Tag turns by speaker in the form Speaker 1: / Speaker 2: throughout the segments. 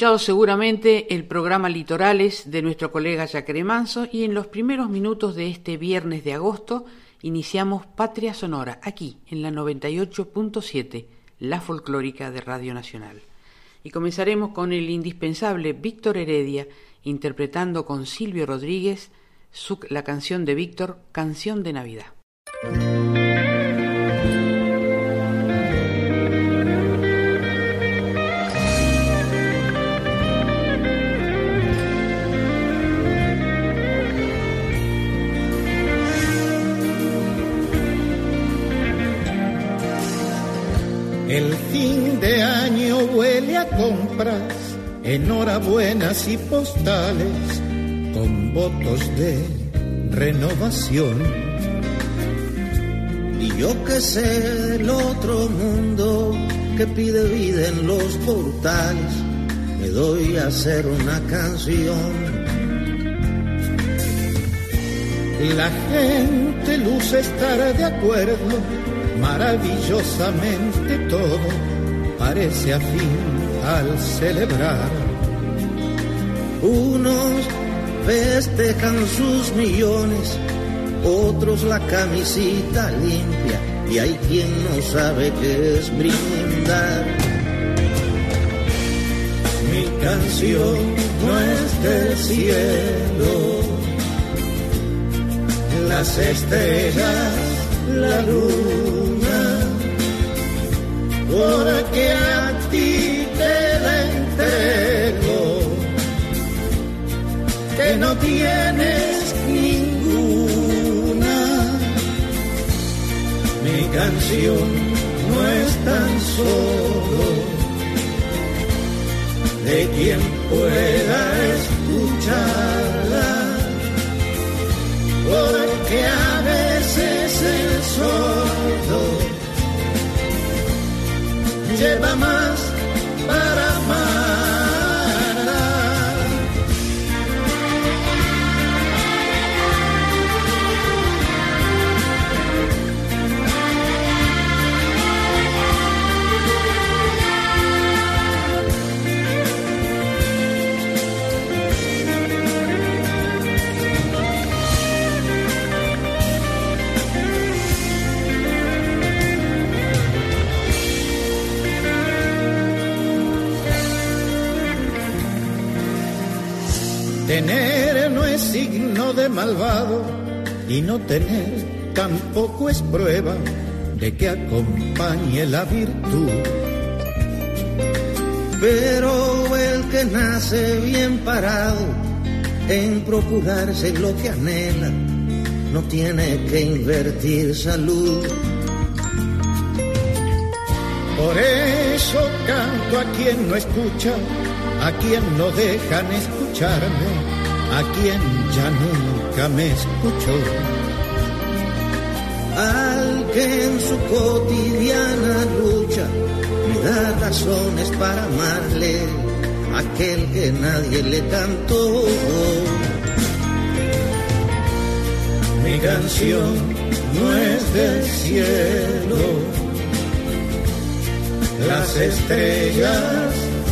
Speaker 1: Escuchado seguramente el programa Litorales de nuestro colega Jacare Manso y en los primeros minutos de este viernes de agosto iniciamos Patria Sonora, aquí en la 98.7, la folclórica de Radio Nacional. Y comenzaremos con el indispensable Víctor Heredia interpretando con Silvio Rodríguez la canción de Víctor, Canción de Navidad.
Speaker 2: Compras, enhorabuenas y postales con votos de renovación. Y yo que sé el otro mundo que pide vida en los portales, me doy a hacer una canción. La gente luce estar de acuerdo maravillosamente todo parece afín al celebrar. Unos festejan sus millones, otros la camisita limpia y hay quien no sabe qué es brindar. Mi canción no es del cielo, las estrellas, la luz porque entrego, que no tienes ninguna. Mi canción no es tan solo de quien pueda escucharla, porque a veces el sordo lleva más Tener no es signo de malvado y no tener tampoco es prueba de que acompañe la virtud. Pero el que nace bien parado en procurarse lo que anhela, no tiene que invertir salud. Por eso canto a quien no escucha, a quien no dejan escucharme a quien ya nunca me escuchó. Al que en su cotidiana lucha me da razones para amarle, aquel que nadie le cantó. Mi canción no es del cielo, las estrellas,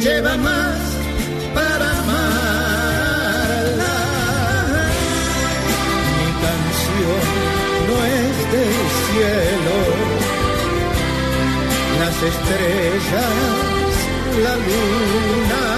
Speaker 2: lleva más para amarla. Mi canción no es del cielo, las estrellas, la luna.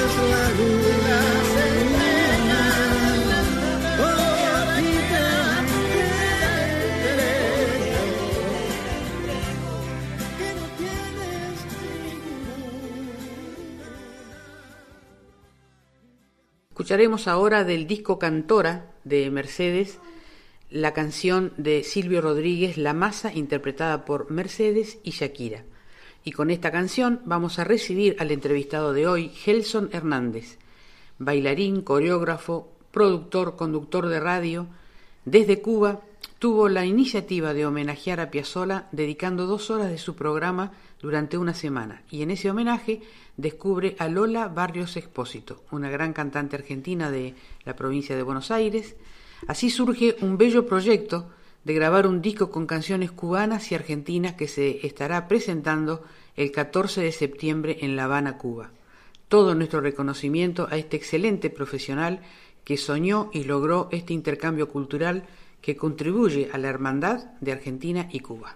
Speaker 1: Escucharemos ahora del disco Cantora de Mercedes la canción de Silvio Rodríguez La Masa interpretada por Mercedes y Shakira. Y con esta canción vamos a recibir al entrevistado de hoy, Gelson Hernández, bailarín, coreógrafo, productor, conductor de radio. Desde Cuba tuvo la iniciativa de homenajear a Piazzolla dedicando dos horas de su programa durante una semana y en ese homenaje descubre a Lola Barrios Expósito, una gran cantante argentina de la provincia de Buenos Aires. Así surge un bello proyecto de grabar un disco con canciones cubanas y argentinas que se estará presentando el 14 de septiembre en La Habana, Cuba. Todo nuestro reconocimiento a este excelente profesional que soñó y logró este intercambio cultural que contribuye a la hermandad de Argentina y Cuba.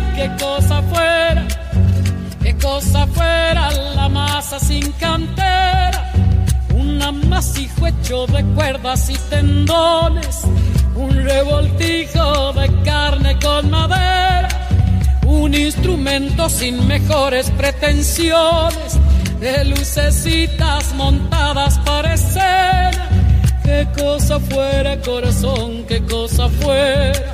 Speaker 3: qué cosa fuera qué cosa fuera la masa sin cantera, un amasijo hecho de cuerdas y tendones, un revoltijo de carne con madera, un instrumento sin mejores pretensiones, de lucecitas montadas para escena. Qué cosa fuera corazón, qué cosa fuera,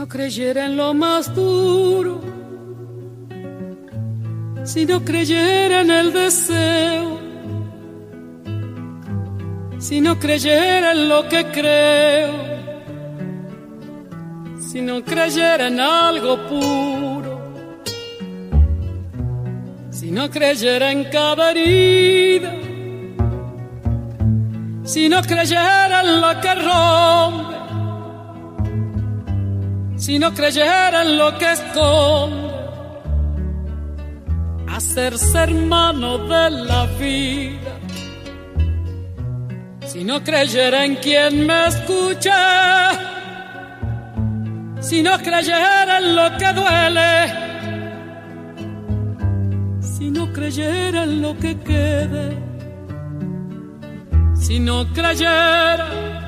Speaker 3: No creyera en lo más duro, si no creyera en el deseo, si no creyera en lo que creo, si no creyera en algo puro, si no creyera en cada herida, si no creyera en lo que rompe, si no creyera en lo que esconde, hacerse hermano de la vida. Si no creyera en quien me escucha, si no creyera en lo que duele, si no creyera en lo que quede, si no creyera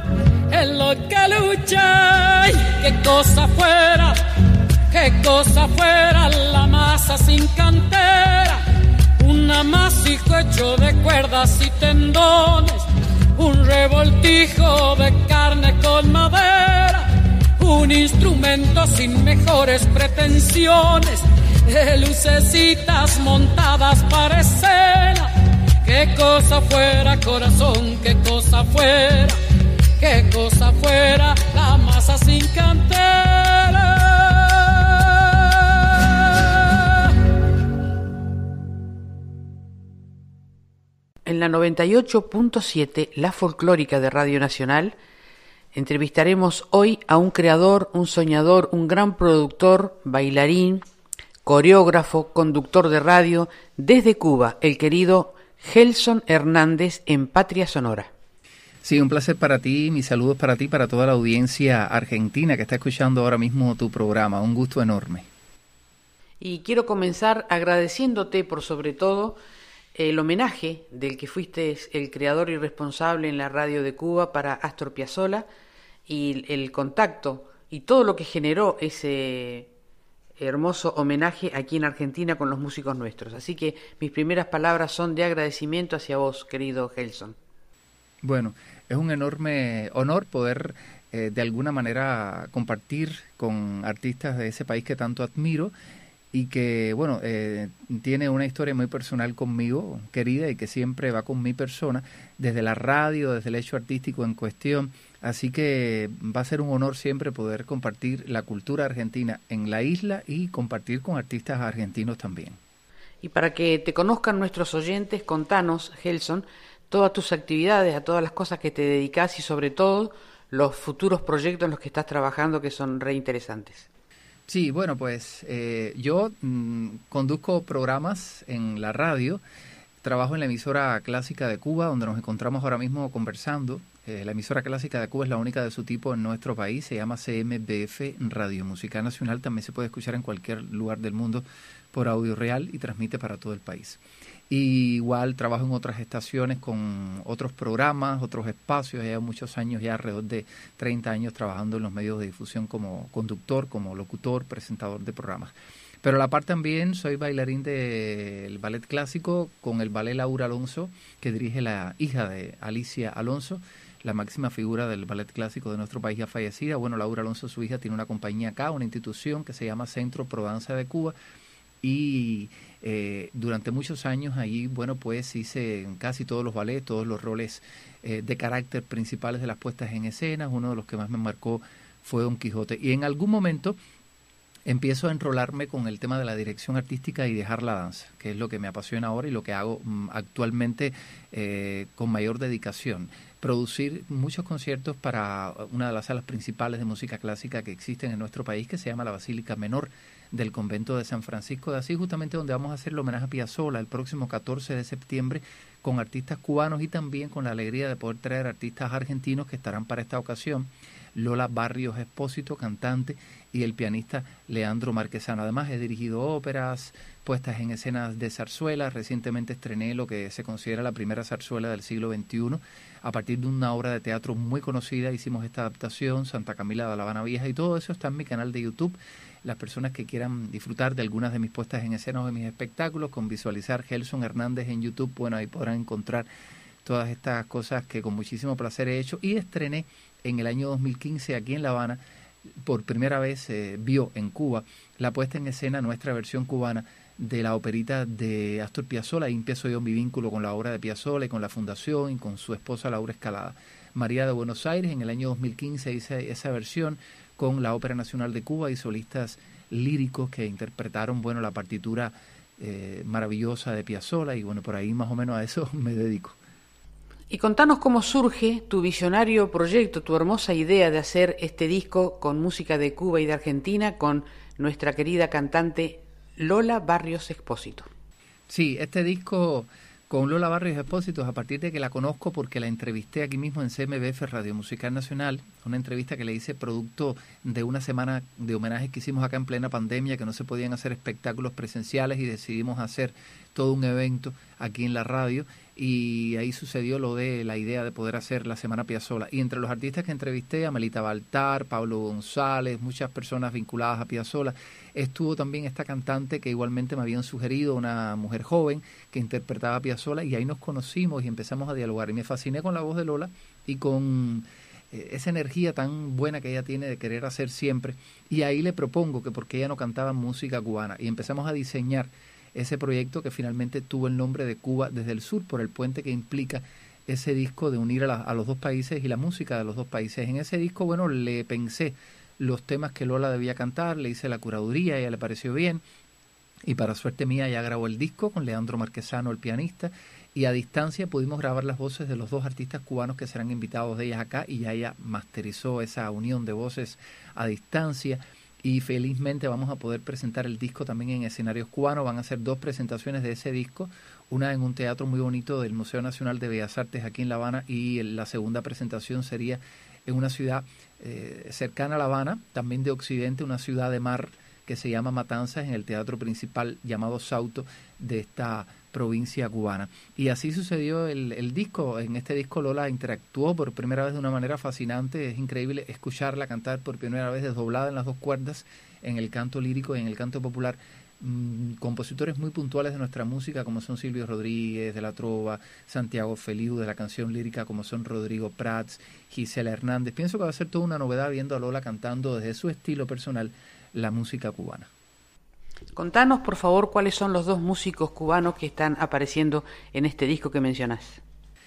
Speaker 3: en lo que luché, qué cosa fuera, qué cosa fuera la masa sin cantera, un amasijo hecho de cuerdas y tendones, un revoltijo de carne con madera, un instrumento sin mejores pretensiones de lucecitas montadas para escena. Qué cosa fuera, corazón, qué cosa fuera, qué cosa la masa sin cantera.
Speaker 1: En la 98.7, la folclórica de Radio Nacional, entrevistaremos hoy a un creador, un soñador, un gran productor, bailarín, coreógrafo, conductor de radio, desde Cuba, el querido Gelson Hernández en Patria Sonora.
Speaker 4: Sí, un placer para ti, mis saludos para ti, para toda la audiencia argentina que está escuchando ahora mismo tu programa, un gusto enorme.
Speaker 1: Y quiero comenzar agradeciéndote por sobre todo el homenaje del que fuiste el creador y responsable en la radio de Cuba para Astor Piazzolla y el contacto y todo lo que generó ese hermoso homenaje aquí en Argentina con los músicos nuestros. Así que mis primeras palabras son de agradecimiento hacia vos, querido Gelson.
Speaker 4: Bueno, es un enorme honor poder eh, de alguna manera compartir con artistas de ese país que tanto admiro y que, bueno, eh, tiene una historia muy personal conmigo, querida, y que siempre va con mi persona, desde la radio, desde el hecho artístico en cuestión. Así que va a ser un honor siempre poder compartir la cultura argentina en la isla y compartir con artistas argentinos también.
Speaker 1: Y para que te conozcan nuestros oyentes, contanos, Gelson, todas tus actividades, a todas las cosas que te dedicas y sobre todo los futuros proyectos en los que estás trabajando que son reinteresantes.
Speaker 4: Sí, bueno, pues eh, yo mm, conduzco programas en la radio, trabajo en la emisora clásica de Cuba, donde nos encontramos ahora mismo conversando. Eh, la emisora clásica de Cuba es la única de su tipo en nuestro país, se llama CMBF Radio Música Nacional, también se puede escuchar en cualquier lugar del mundo por audio real y transmite para todo el país. Igual trabajo en otras estaciones con otros programas, otros espacios. Llevo muchos años, ya alrededor de 30 años trabajando en los medios de difusión como conductor, como locutor, presentador de programas. Pero a la par también soy bailarín del ballet clásico con el ballet Laura Alonso, que dirige la hija de Alicia Alonso, la máxima figura del ballet clásico de nuestro país ya fallecida. Bueno, Laura Alonso, su hija, tiene una compañía acá, una institución que se llama Centro Prodanza de Cuba. Y eh, durante muchos años ahí, bueno, pues hice casi todos los ballets, todos los roles eh, de carácter principales de las puestas en escena. Uno de los que más me marcó fue Don Quijote. Y en algún momento empiezo a enrolarme con el tema de la dirección artística y dejar la danza, que es lo que me apasiona ahora y lo que hago mm, actualmente eh, con mayor dedicación. Producir muchos conciertos para una de las salas principales de música clásica que existen en nuestro país, que se llama la Basílica Menor del convento de San Francisco de Asís, justamente donde vamos a hacer el homenaje a Piazzolla el próximo 14 de septiembre con artistas cubanos y también con la alegría de poder traer artistas argentinos que estarán para esta ocasión. Lola Barrios Espósito, cantante, y el pianista Leandro Marquesano. Además, he dirigido óperas, puestas en escenas de zarzuela. Recientemente estrené lo que se considera la primera zarzuela del siglo XXI. A partir de una obra de teatro muy conocida hicimos esta adaptación, Santa Camila de la Habana Vieja, y todo eso está en mi canal de YouTube las personas que quieran disfrutar de algunas de mis puestas en escena o de mis espectáculos, con visualizar Gelson Hernández en YouTube, bueno, ahí podrán encontrar todas estas cosas que con muchísimo placer he hecho y estrené en el año 2015 aquí en La Habana, por primera vez eh, vio en Cuba la puesta en escena, nuestra versión cubana de la operita de Astor Piazzolla. Ahí empiezo yo mi vínculo con la obra de Piazzolla y con la fundación y con su esposa Laura Escalada. María de Buenos Aires, en el año 2015 hice esa versión con la Ópera Nacional de Cuba y solistas líricos que interpretaron bueno la partitura eh, maravillosa de Piazzolla y bueno por ahí más o menos a eso me dedico.
Speaker 1: Y contanos cómo surge tu visionario proyecto, tu hermosa idea de hacer este disco con música de Cuba y de Argentina con nuestra querida cantante Lola Barrios Expósito.
Speaker 4: Sí, este disco con Lola Barrios Expósitos a partir de que la conozco porque la entrevisté aquí mismo en CMBF Radio Musical Nacional, una entrevista que le hice producto de una semana de homenajes que hicimos acá en plena pandemia, que no se podían hacer espectáculos presenciales y decidimos hacer todo un evento aquí en la radio y ahí sucedió lo de la idea de poder hacer la Semana Piazzola. Y entre los artistas que entrevisté, Amelita Baltar, Pablo González, muchas personas vinculadas a Piazzola, estuvo también esta cantante que igualmente me habían sugerido, una mujer joven que interpretaba a Piazzola y ahí nos conocimos y empezamos a dialogar. Y me fasciné con la voz de Lola y con eh, esa energía tan buena que ella tiene de querer hacer siempre. Y ahí le propongo que porque ella no cantaba música cubana y empezamos a diseñar ese proyecto que finalmente tuvo el nombre de Cuba desde el sur por el puente que implica ese disco de unir a, los dos países y la música de los dos países. En ese disco, bueno, le pensé los temas que Lola debía cantar, le hice la curaduría, ella le pareció bien, y para suerte mía ya grabó el disco con Leandro Marquesano, el pianista, y a distancia pudimos grabar las voces de los dos artistas cubanos que serán invitados de ellas acá, y ya ella masterizó esa unión de voces a distancia y felizmente vamos a poder presentar el disco también en escenarios cubanos. Van a ser dos presentaciones de ese disco, una en un teatro muy bonito del Museo Nacional de Bellas Artes aquí en La Habana y la segunda presentación sería en una ciudad eh, cercana a La Habana, también de Occidente, una ciudad de mar que se llama Matanzas, en el teatro principal llamado Sauto de esta provincia cubana. Y así sucedió el, el, disco. En este disco Lola interactuó por primera vez de una manera fascinante. Es increíble escucharla cantar por primera vez desdoblada en las dos cuerdas, en el canto lírico y en el canto popular. Mm, compositores muy puntuales de nuestra música, como son Silvio Rodríguez de la Trova, Santiago Feliu de la canción lírica, como son Rodrigo Prats, Gisela Hernández. Pienso que va a ser toda una novedad viendo a Lola cantando desde su estilo personal la música cubana.
Speaker 1: Contanos, por favor, cuáles son los dos músicos cubanos que están apareciendo en este disco que mencionas.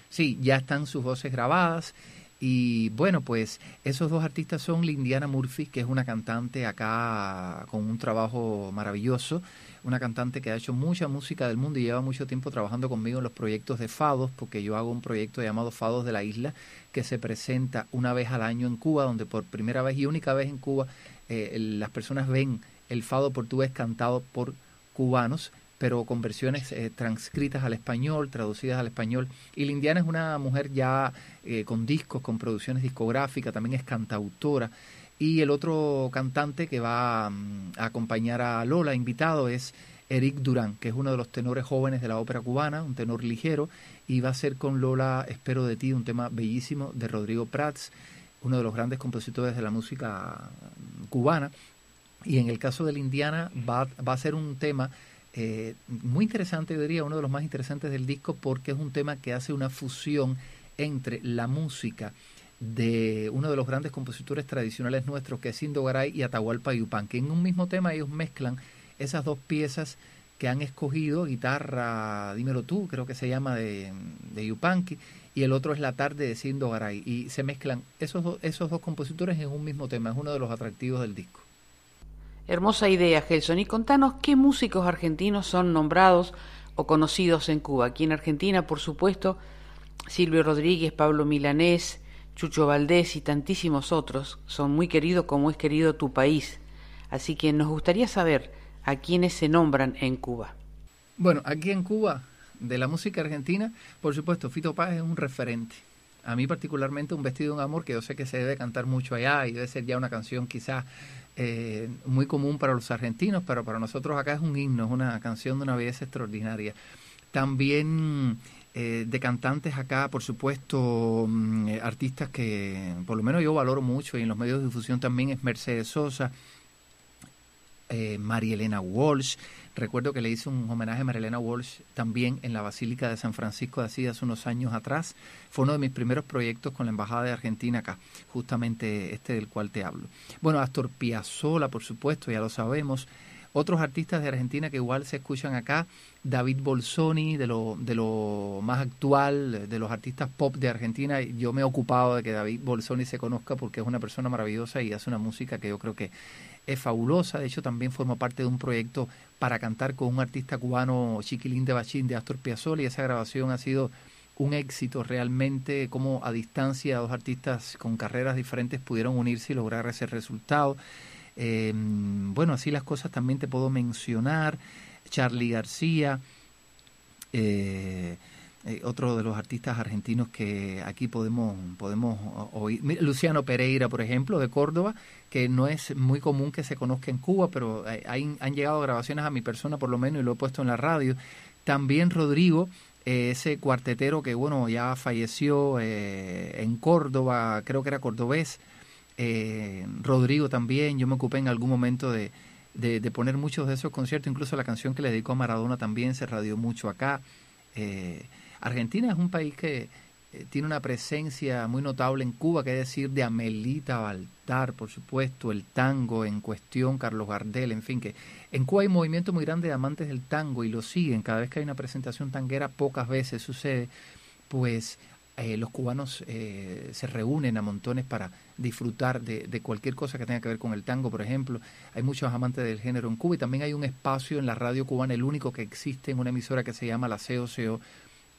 Speaker 4: Sí, ya están sus voces grabadas. Y bueno, pues esos dos artistas son Lindiana Murphy, que es una cantante acá con un trabajo maravilloso, una cantante que ha hecho mucha música del mundo y lleva mucho tiempo trabajando conmigo en los proyectos de Fados, porque yo hago un proyecto llamado Fados de la Isla, que se presenta una vez al año en Cuba, donde por primera vez y única vez en Cuba eh, las personas ven el fado portugués cantado por cubanos, pero con versiones eh, transcritas al español, traducidas al español. Y Lindiana es una mujer ya eh, con discos, con producciones discográficas, también es cantautora. Y el otro cantante que va mm, a acompañar a Lola, invitado, es Eric Durán, que es uno de los tenores jóvenes de la ópera cubana, un tenor ligero, y va a ser con Lola Espero de ti, un tema bellísimo de Rodrigo Prats, uno de los grandes compositores de la música cubana, y en el caso de la Indiana va, va a ser un tema eh, muy interesante, yo diría uno de los más interesantes del disco porque es un tema que hace una fusión entre la música de uno de los grandes compositores tradicionales nuestros que es Indogaray y Atahualpa Yupan, que en un mismo tema ellos mezclan esas dos piezas que han escogido, guitarra, dímelo tú, creo que se llama de, de Yupanqui, y el otro es La tarde de Sindo Garay, y se mezclan esos, esos dos compositores en un mismo tema, es uno de los atractivos del disco.
Speaker 1: Hermosa idea, Gelson. Y contanos qué músicos argentinos son nombrados o conocidos en Cuba. Aquí en Argentina, por supuesto, Silvio Rodríguez, Pablo Milanés, Chucho Valdés y tantísimos otros son muy queridos como es querido tu país. Así que nos gustaría saber a quiénes se nombran en Cuba.
Speaker 4: Bueno, aquí en Cuba, de la música argentina, por supuesto, Fito Páez es un referente. A mí particularmente un vestido de un amor que yo sé que se debe cantar mucho allá y debe ser ya una canción quizás eh, muy común para los argentinos, pero para nosotros acá es un himno, es una canción de una belleza extraordinaria. También eh, de cantantes acá, por supuesto, mm, eh, artistas que por lo menos yo valoro mucho y en los medios de difusión también es Mercedes Sosa, María Elena Walsh, Recuerdo que le hice un homenaje a Marilena Walsh también en la Basílica de San Francisco de Asís hace unos años atrás. Fue uno de mis primeros proyectos con la Embajada de Argentina acá, justamente este del cual te hablo. Bueno, Astor Piazzolla, por supuesto, ya lo sabemos. Otros artistas de Argentina que igual se escuchan acá, David Bolsoni, de lo, de lo más actual, de los artistas pop de Argentina. Yo me he ocupado de que David Bolsoni se conozca porque es una persona maravillosa y hace una música que yo creo que es fabulosa. De hecho, también forma parte de un proyecto para cantar con un artista cubano, Chiquilín de Bachín, de Astor Piazzolla, y esa grabación ha sido un éxito realmente, como a distancia dos artistas con carreras diferentes pudieron unirse y lograr ese resultado. Em, bueno, así las cosas también te puedo mencionar. Charlie García, eh, eh, otro de los artistas argentinos que aquí podemos, podemos oír. Luciano Pereira, por ejemplo, de Córdoba, que no es muy común que se conozca en Cuba, pero hay, han llegado grabaciones a mi persona por lo menos y lo he puesto en la radio. También Rodrigo, eh, ese cuartetero que, bueno, ya falleció eh, en Córdoba, creo que era cordobés. Rodrigo también, yo me ocupé en algún momento de, de, de, poner muchos de esos conciertos, incluso la canción que le dedicó a Maradona también se radió mucho acá. Argentina es un país que eh, tiene una presencia muy notable en Cuba, que es decir, de Amelita Baltar, por supuesto, el tango en cuestión, Carlos Gardel, en fin, que en Cuba hay un movimiento muy grande de amantes del tango y lo siguen. Cada vez que hay una presentación tanguera, pocas veces sucede, pues eh, los cubanos eh, se reúnen a montones para disfrutar de, de, cualquier cosa que tenga que ver con el tango, por ejemplo. Hay muchos amantes del género en Cuba y también hay un espacio en la radio cubana, el único que existe en una emisora que se llama la COCO,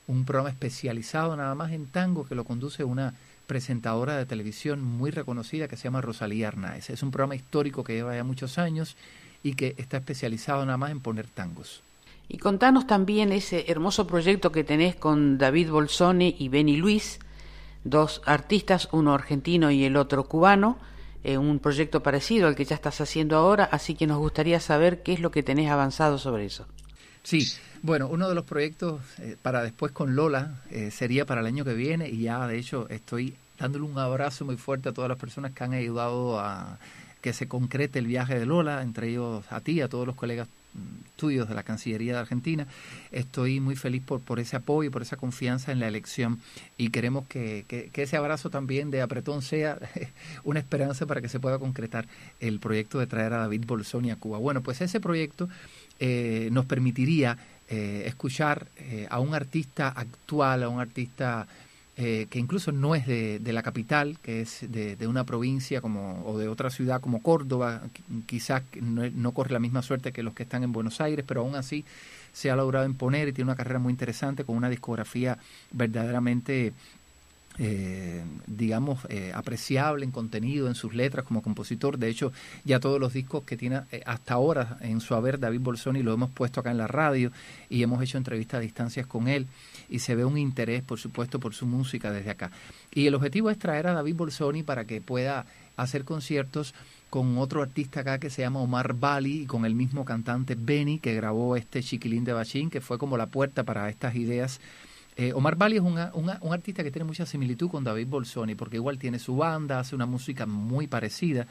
Speaker 4: un programa especializado nada más en tango que lo conduce una presentadora de televisión muy reconocida que se llama Rosalía Arnaez. Es un programa histórico que lleva ya muchos años y que está especializado nada más en poner tangos.
Speaker 1: Y contanos también ese hermoso proyecto que tenés con David Bolsoni y Benny Luis, dos artistas, uno argentino y el otro cubano, eh, un proyecto parecido al que ya estás haciendo ahora, así que nos gustaría saber qué es lo que tenés avanzado sobre eso.
Speaker 4: Sí, bueno, uno de los proyectos eh, para después con Lola eh, sería para el año que viene y ya de hecho estoy dándole un abrazo muy fuerte a todas las personas que han ayudado a que se concrete el viaje de Lola, entre ellos a ti, a todos los colegas mm, tuyos de la Cancillería de Argentina. Estoy muy feliz por, por ese apoyo y por esa confianza en la elección y queremos que, que, que, ese abrazo también de apretón sea una esperanza para que se pueda concretar el proyecto de traer a David Bolsoni a Cuba. Bueno, pues ese proyecto eh, nos permitiría eh, escuchar eh, a un artista actual, a un artista eh, que incluso no es de, la capital, que es de, una provincia como, o de otra ciudad como Córdoba, quizás no, no, corre la misma suerte que los que están en Buenos Aires, pero aún así se ha logrado imponer y tiene una carrera muy interesante con una discografía verdaderamente eh, digamos, eh, apreciable en contenido, en sus letras como compositor. De hecho, ya todos los discos que tiene eh, hasta ahora en su haber David Bolsoni lo hemos puesto acá en la radio y hemos hecho entrevistas a distancias con él y se ve un interés, por supuesto, por su música desde acá. Y el objetivo es traer a David Bolsoni para que pueda hacer conciertos con otro artista acá que se llama Omar Bali y con el mismo cantante Benny que grabó este Chiquilín de Bachín, que fue como la puerta para estas ideas eh, Omar Bali es una, un artista que tiene mucha similitud con David Bolsoni, porque igual tiene su banda, hace una música muy parecida,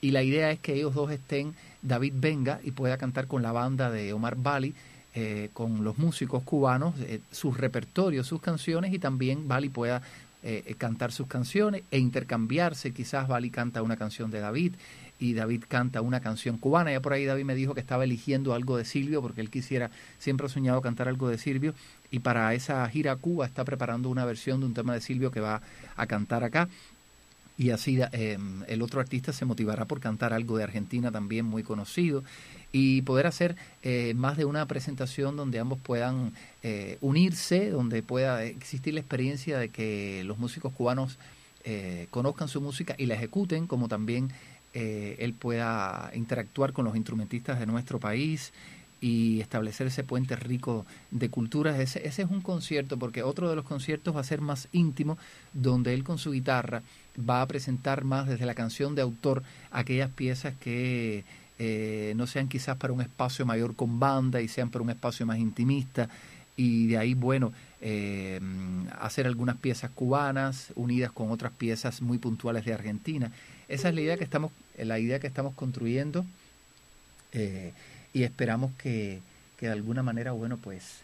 Speaker 4: y la idea es que ellos dos estén, David venga y pueda cantar con la banda de Omar Bali, eh, con los músicos cubanos, eh, sus repertorios, sus canciones, y también Bali pueda eh, cantar sus canciones e intercambiarse, quizás Bali canta una canción de David, y David canta una canción cubana. Ya por ahí David me dijo que estaba eligiendo algo de Silvio porque él quisiera, siempre ha soñado cantar algo de Silvio y para esa gira Cuba está preparando una versión de un tema de Silvio que va a cantar acá. Y así eh, el otro artista se motivará por cantar algo de Argentina también muy conocido y poder hacer eh, más de una presentación donde ambos puedan eh, unirse, donde pueda existir la experiencia de que los músicos cubanos eh, conozcan su música y la ejecuten, como también él pueda interactuar con los instrumentistas de nuestro país y establecer ese puente rico de culturas. Ese, ese, es un concierto, porque otro de los conciertos va a ser más íntimo, donde él con su guitarra va a presentar más desde la canción de autor aquellas piezas que eh, no sean quizás para un espacio mayor con banda y sean para un espacio más intimista. Y de ahí, bueno, eh, hacer algunas piezas cubanas unidas con otras piezas muy puntuales de Argentina. Esa es la idea que estamos, la idea que estamos construyendo eh, y esperamos que, que, de alguna manera, bueno, pues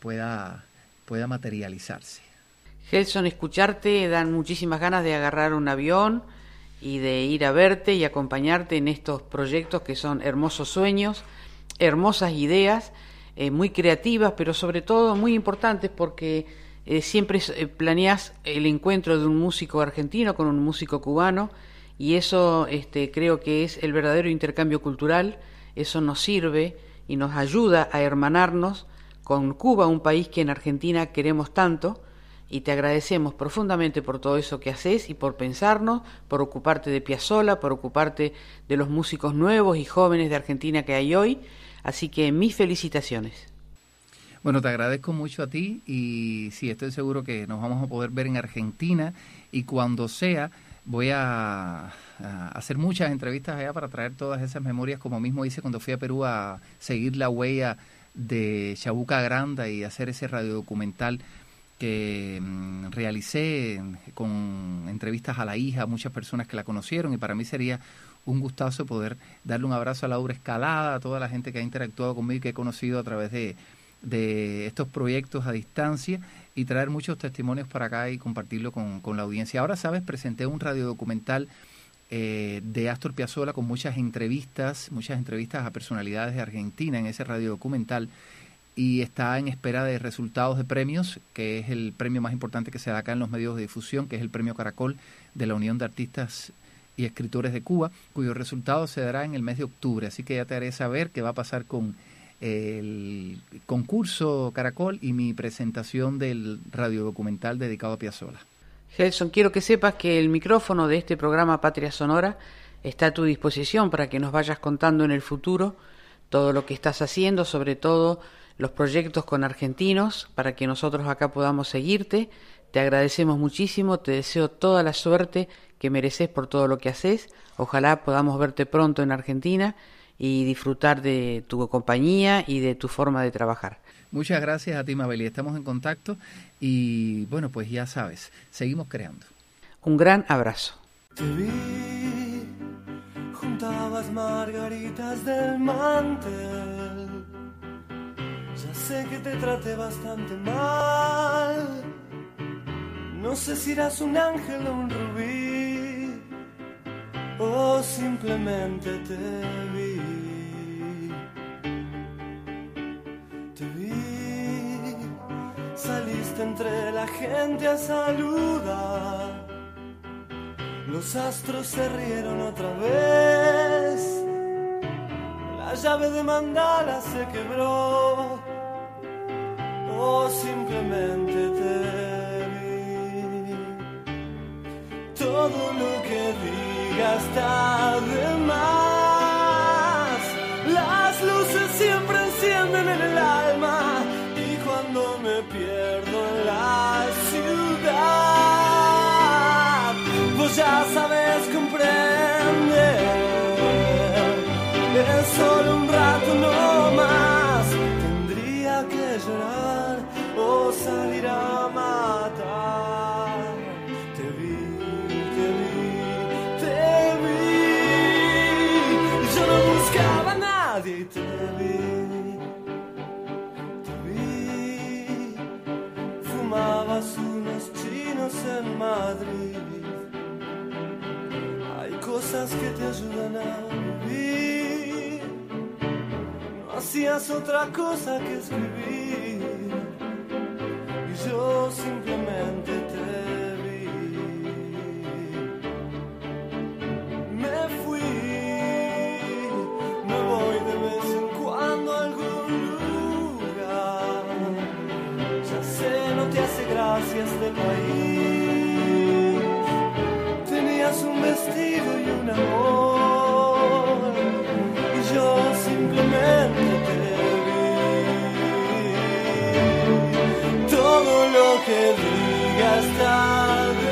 Speaker 4: pueda, pueda materializarse.
Speaker 1: Gelson, escucharte dan muchísimas ganas de agarrar un avión y de ir a verte y acompañarte en estos proyectos que son hermosos sueños, hermosas ideas, eh, muy creativas, pero sobre todo muy importantes porque eh, siempre eh, planeas el encuentro de un músico argentino con un músico cubano y eso este, creo que es el verdadero intercambio cultural, eso nos sirve y nos ayuda a hermanarnos con Cuba, un país que en Argentina queremos tanto, y te agradecemos profundamente por todo eso que haces y por pensarnos, por ocuparte de Piazzolla, por ocuparte de los músicos nuevos y jóvenes de Argentina que hay hoy, así que mis felicitaciones.
Speaker 4: Bueno, te agradezco mucho a ti y sí, estoy seguro que nos vamos a poder ver en Argentina y cuando sea voy a, hacer muchas entrevistas allá para traer todas esas memorias, como mismo hice cuando fui a Perú a seguir la huella de Chabuca Granda y hacer ese radiodocumental que mm, realicé con entrevistas a la hija, muchas personas que la conocieron y para mí sería un gustazo poder darle un abrazo a Laura Escalada, a toda la gente que ha interactuado conmigo y que he conocido a través de, de estos proyectos a distancia y traer muchos testimonios para acá y compartirlo con, con la audiencia. Ahora, sabes, presenté un radiodocumental eh, de Astor Piazzolla con muchas entrevistas, muchas entrevistas a personalidades de Argentina en ese radiodocumental y está en espera de resultados de premios, que es el premio más importante que se da acá en los medios de difusión, que es el premio Caracol de la Unión de Artistas y Escritores de Cuba, cuyo resultado se dará en el mes de octubre. Así que ya te haré saber qué va a pasar con el concurso Caracol y mi presentación del radiodocumental dedicado a Piazzolla.
Speaker 1: Gelson, quiero que sepas que el micrófono de este programa Patria Sonora está a tu disposición para que nos vayas contando en el futuro todo lo que estás haciendo, sobre todo los proyectos con argentinos, para que nosotros acá podamos seguirte. Te agradecemos muchísimo, te deseo toda la suerte que mereces por todo lo que haces. Ojalá podamos verte pronto en Argentina y disfrutar de tu compañía y de tu forma de trabajar.
Speaker 4: Muchas gracias a ti, Mabel, estamos en contacto y bueno, pues ya sabes, seguimos creando.
Speaker 1: Un gran abrazo.
Speaker 5: Te vi, juntabas margaritas del mantel. Ya sé que te traté bastante mal. No sé si eras un ángel o un rubí, o simplemente te vi. Te vi, saliste entre la gente a saludar. Los astros se rieron otra vez. La llave de mandala se quebró. O simplemente te vi. Todo lo que diga está de Hay cosas que te ayudan a vivir. No hacías otra cosa que escribir. Y yo simplemente te Todo lo que diga está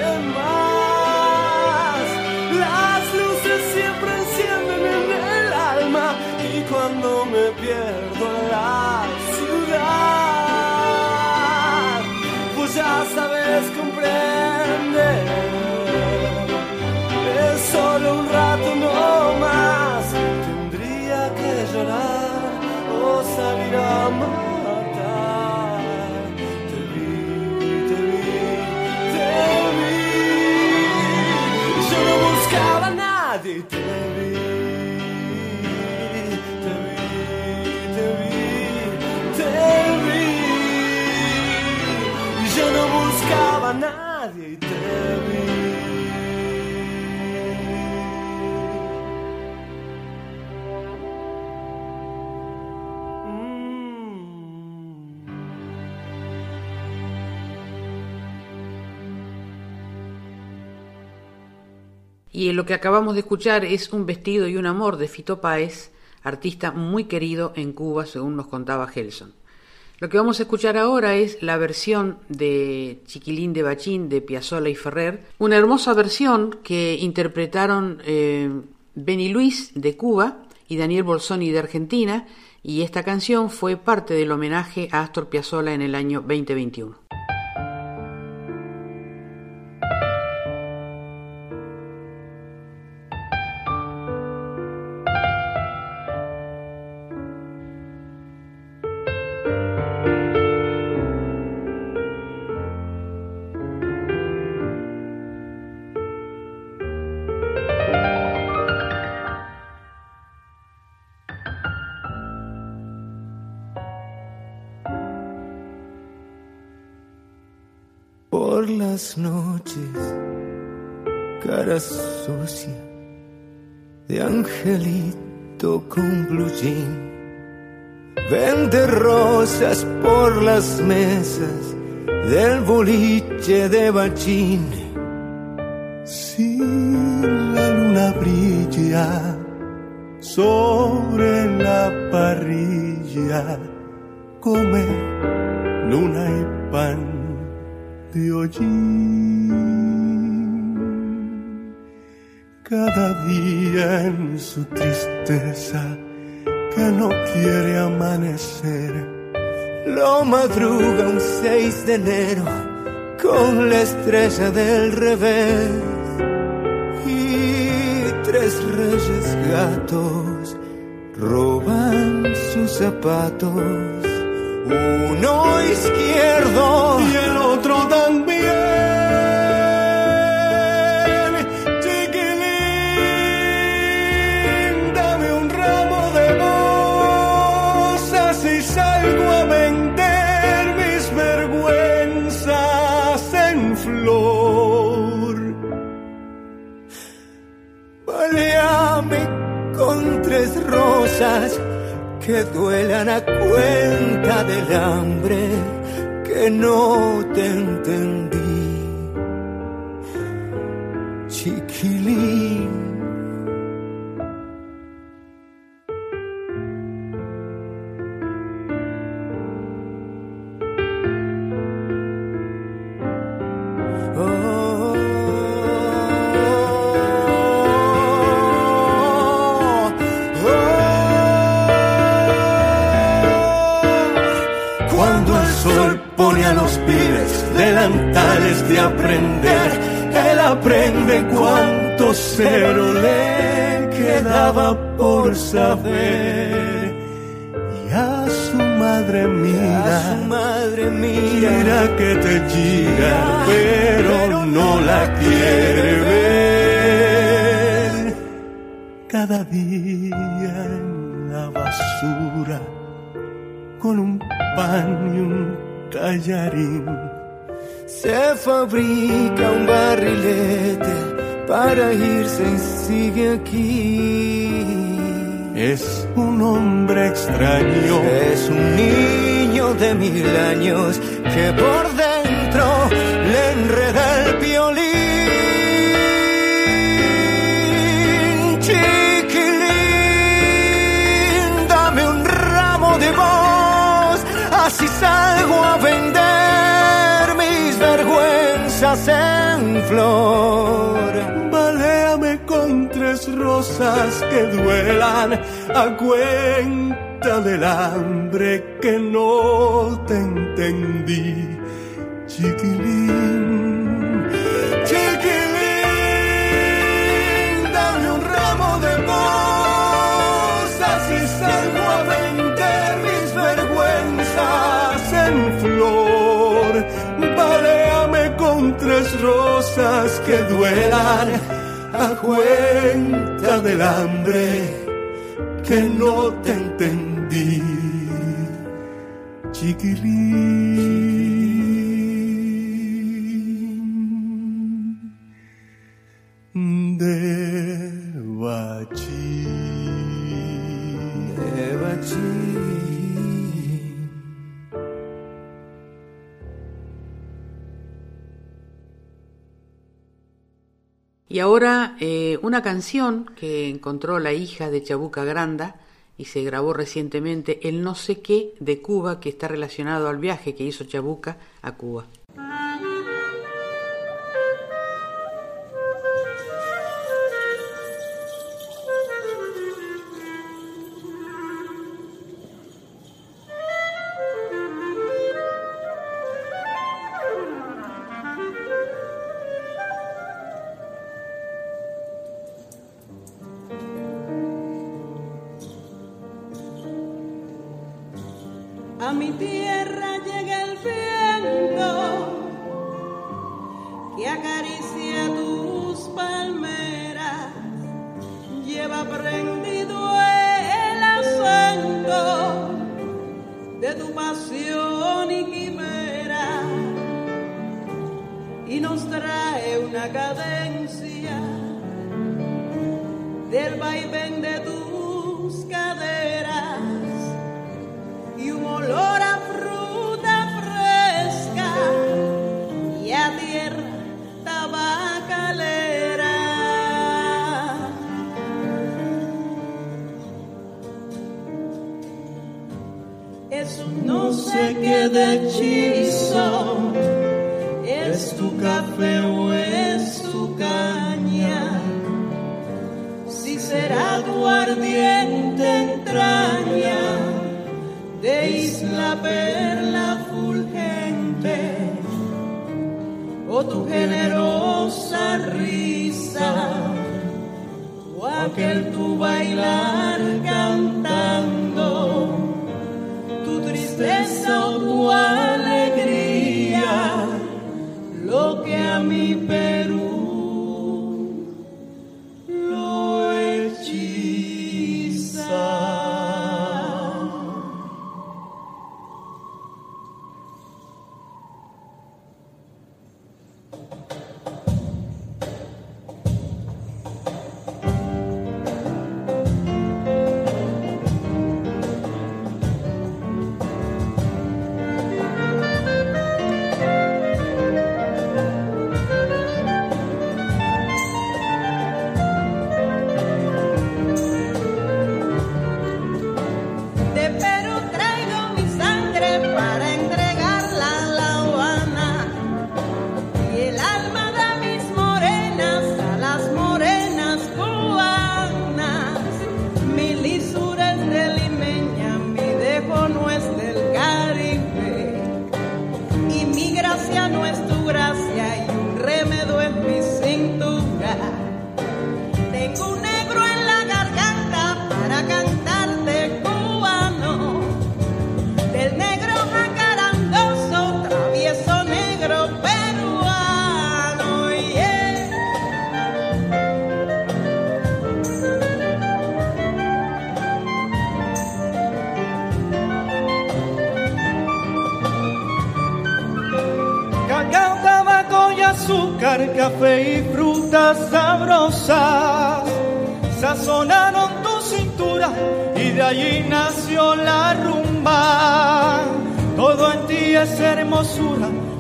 Speaker 1: lo que acabamos de escuchar es Un vestido y un amor de Fito Páez, artista muy querido en Cuba, según nos contaba Gelson. Lo que vamos a escuchar ahora es la versión de Chiquilín de Bachín de Piazzolla y Ferrer, una hermosa versión que interpretaron eh, Benny Luis de Cuba y Daniel Bolsoni de Argentina, y esta canción fue parte del homenaje a Astor Piazzolla en el año 2021.
Speaker 6: Las mesas del boliche de bachín. Si la luna brilla sobre la parrilla, come luna y pan de Cada día en su tristeza que no quiere amanecer. Madruga un 6 de enero con la estrella del revés. Y tres reyes gatos roban sus zapatos uno izquierdo y el otro también. Que duelan a cuenta del hambre que no te entendí. Saber. Y a su madre mira, a su madre mira, que te gira, pero no la quiere ver. Cada día en la basura, con un pan y un tallarín se fabrica un barrilete para irse y sigue aquí. Es un hombre extraño, es un niño de mil años que por dentro le enreda el violín. Chiquilín, dame un ramo de voz, así salgo a vender en flor. Baléame con rosas que duelan a cuenta del hambre que no te entendí, chiquilín. Chiquilín, dame un ramo de rosas y salgo a vender mis vergüenzas en flor. Vale tres rosas que duelan a cuenta del hambre que no te entendí, chiquilín de bachín. De bachín.
Speaker 1: Y ahora eh, una canción que encontró la hija de Chabuca Granda
Speaker 7: y se grabó recientemente el no sé qué de Cuba que está relacionado al viaje que hizo Chabuca a Cuba.
Speaker 8: Café y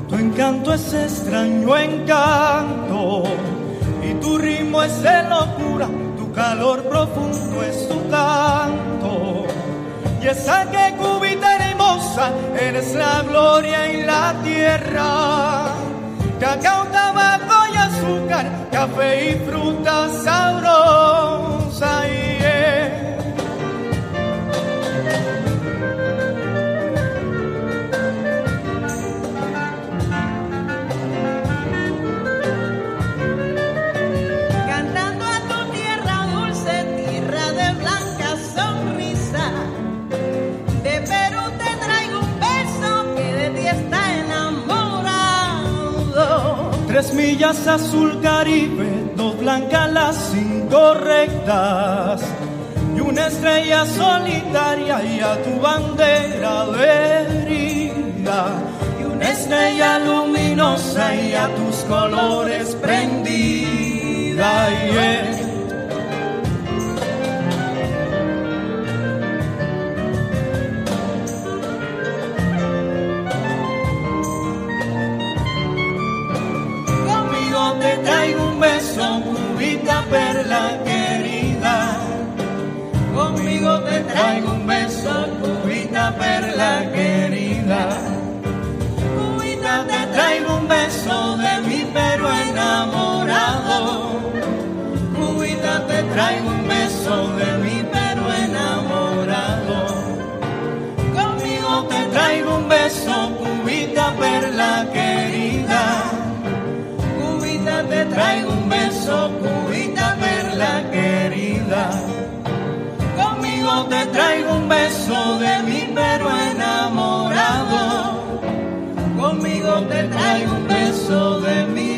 Speaker 8: tu encanto es extraño encanto y tu ritmo es de locura, tu calor profundo es tu canto. Y esa que cubita hermosa, eres la gloria y la tierra. Cacao, tabaco azúcar, café y Azul Caribe, dos blancas las incorrectas y una estrella solitaria y a tu bandera herida y una estrella luminosa y a tus colores prendida. traigo un beso, cubita perla querida.
Speaker 7: Cubita, te traigo un beso de mi pero enamorado. Cubita, te traigo un beso de mi pero enamorado.
Speaker 8: Conmigo te traigo un
Speaker 7: beso, cubita perla querida. Cubita, te traigo un beso, cubita perla querida. Te traigo un beso de mi perro enamorado. Conmigo te traigo un beso de mi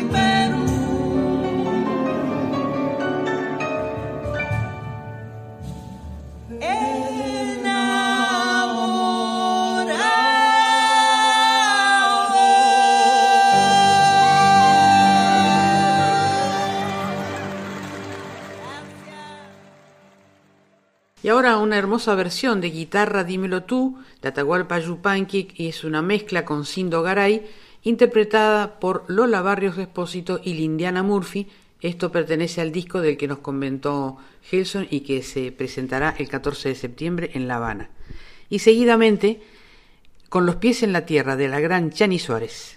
Speaker 9: Y ahora una hermosa versión de guitarra Dímelo tú, de Atahualpa Yupanqui, y es una mezcla con Sindo Garay, interpretada por Lola Barrios Espósito y Lindiana Murphy. Esto pertenece al disco del que nos comentó Gelson y que se presentará el 14 de septiembre en La Habana. Y seguidamente, Con los pies en la tierra, de la gran Chani Suárez.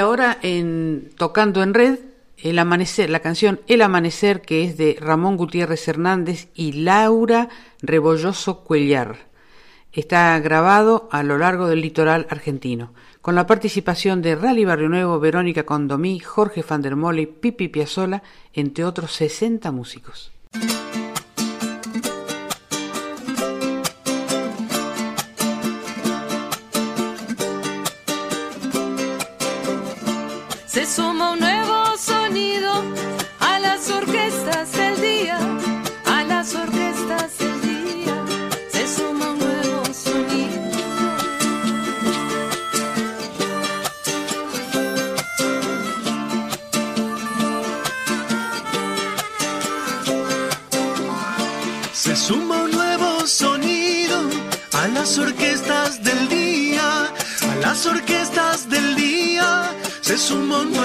Speaker 10: ahora en Tocando en Red, el amanecer, la canción El Amanecer, que es de Ramón Gutiérrez Hernández y Laura Rebolloso Cuellar. Está grabado a lo largo del litoral argentino, con la participación de Rally Barrio Nuevo, Verónica Condomí, Jorge Fandermole, Pipi Piazzola, entre otros 60 músicos.
Speaker 11: someone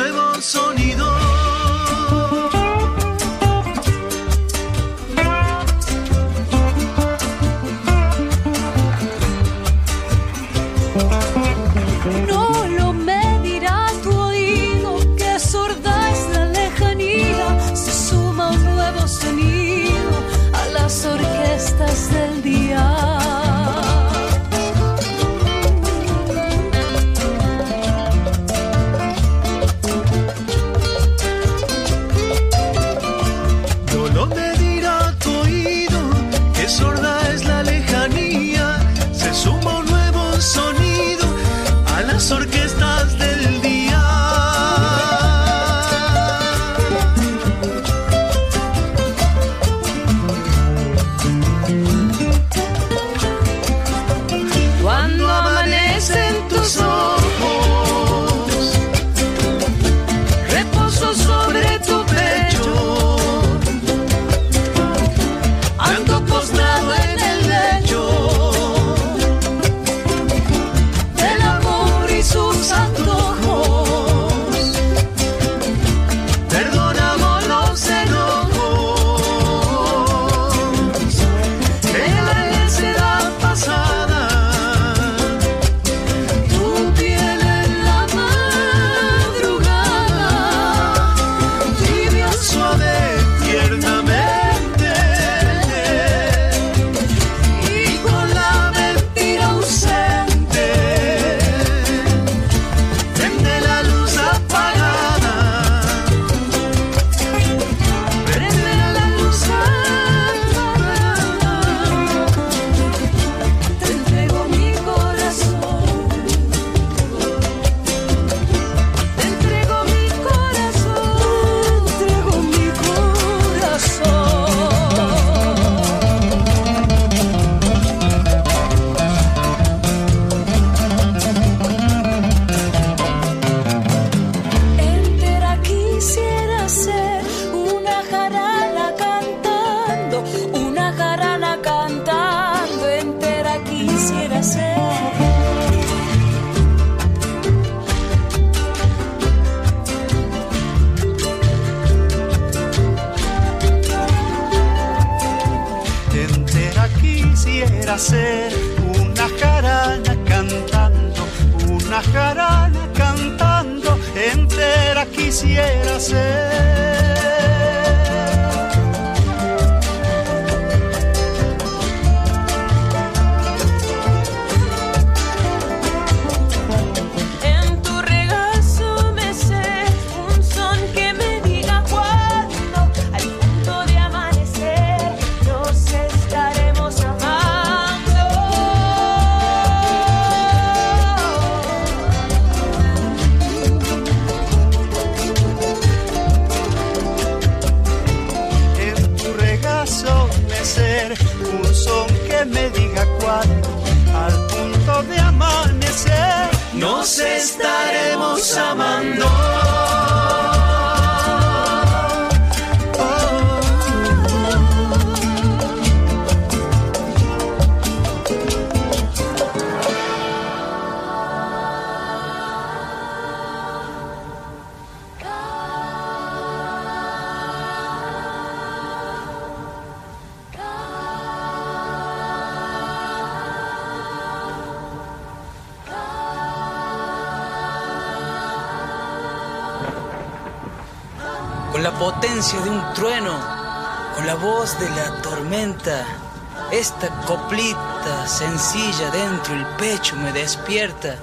Speaker 11: Coplita sencilla dentro el pecho me despierta.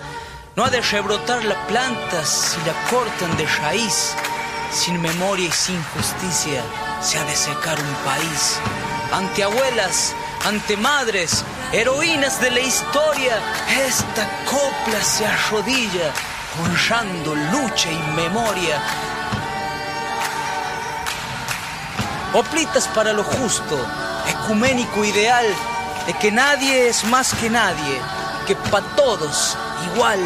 Speaker 11: No ha de rebrotar la planta si la cortan de raíz. Sin memoria y sin justicia se ha de secar un país. Ante abuelas, ante madres, heroínas de la historia, esta copla se arrodilla, honrando lucha y memoria. Coplitas para lo justo, ecuménico ideal, de que nadie es más que nadie, que para todos igual.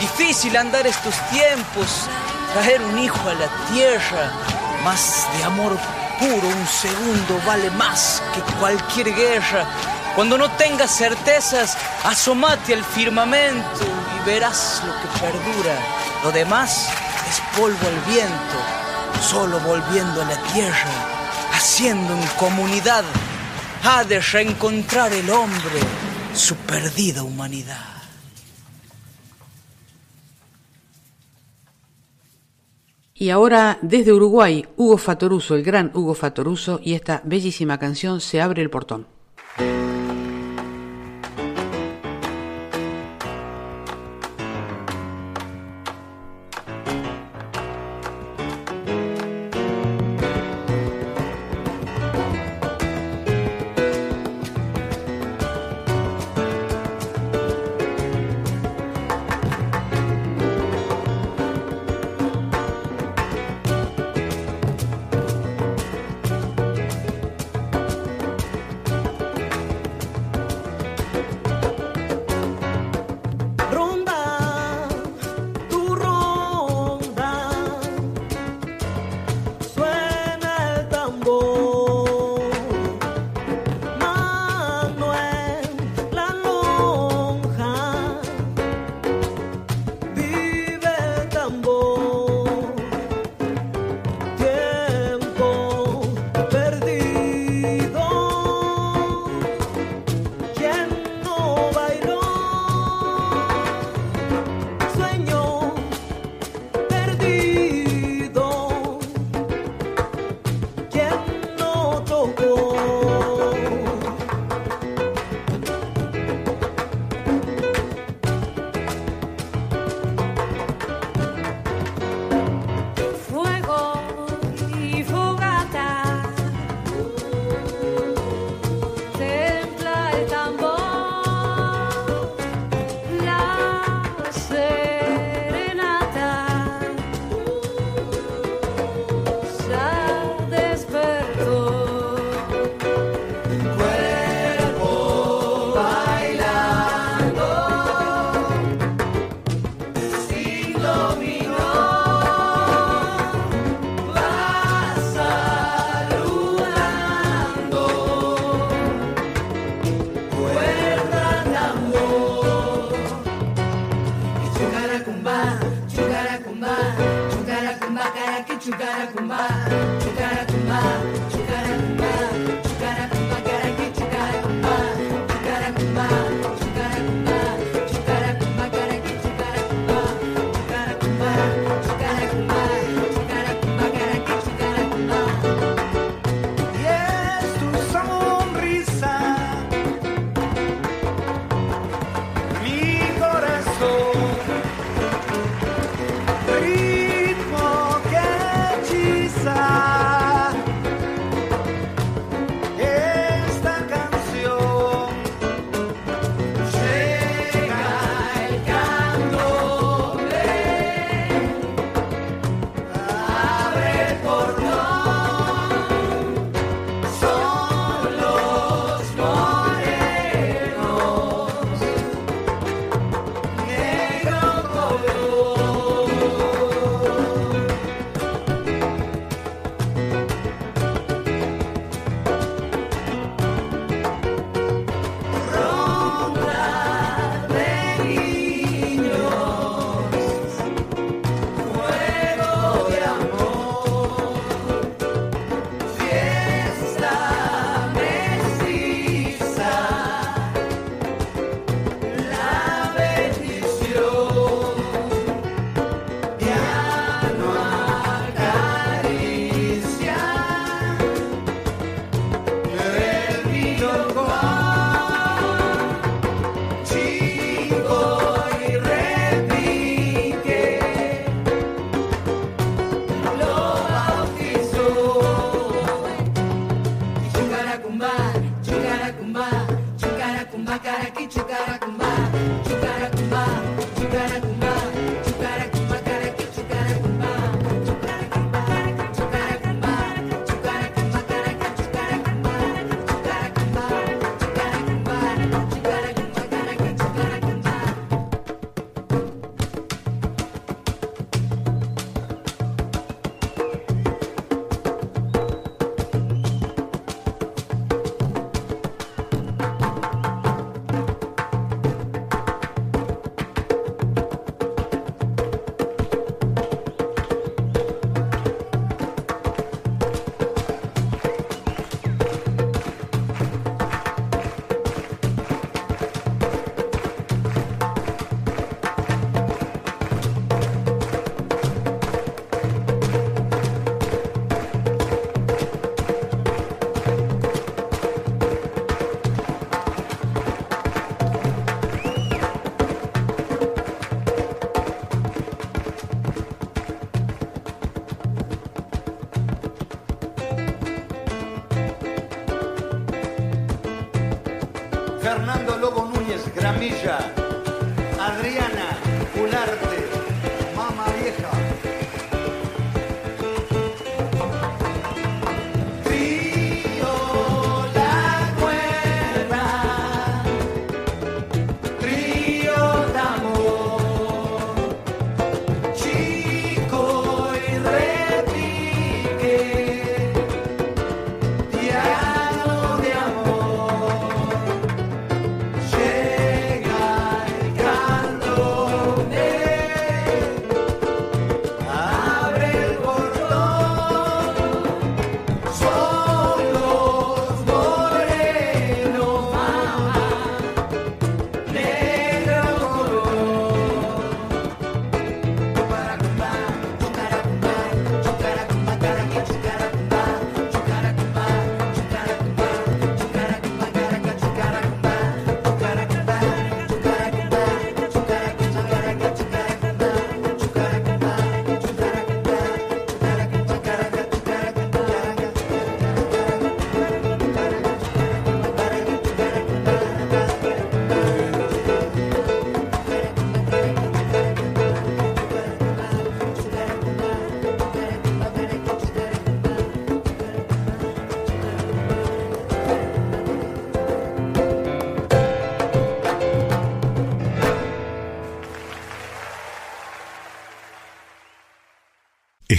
Speaker 11: Difícil andar estos tiempos, traer un hijo a la tierra, más de amor puro, un segundo vale más que cualquier guerra. Cuando no tengas certezas, asomate al firmamento y verás lo que perdura. Lo demás es polvo al viento, solo volviendo a la tierra, haciendo en comunidad, ha de reencontrar el hombre su perdida humanidad.
Speaker 7: Y ahora desde Uruguay, Hugo Fatoruso, el gran Hugo Fatoruso, y esta bellísima canción Se abre el portón.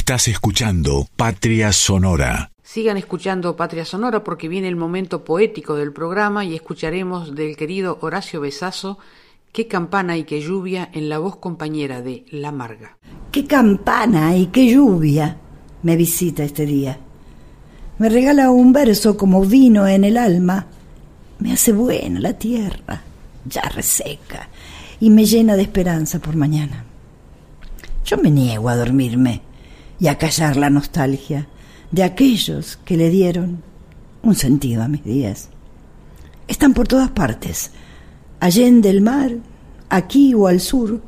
Speaker 12: Estás escuchando Patria Sonora.
Speaker 1: Sigan escuchando Patria Sonora porque viene el momento poético del programa y escucharemos del querido Horacio Besazo Qué campana y qué lluvia en la voz compañera de La Marga.
Speaker 13: Qué campana y qué lluvia me visita este día. Me regala un verso como vino en el alma. Me hace buena la tierra, ya reseca, y me llena de esperanza por mañana. Yo me niego a dormirme y a callar la nostalgia de aquellos que le dieron un sentido a mis días. Están por todas partes, allende el mar, aquí o al sur,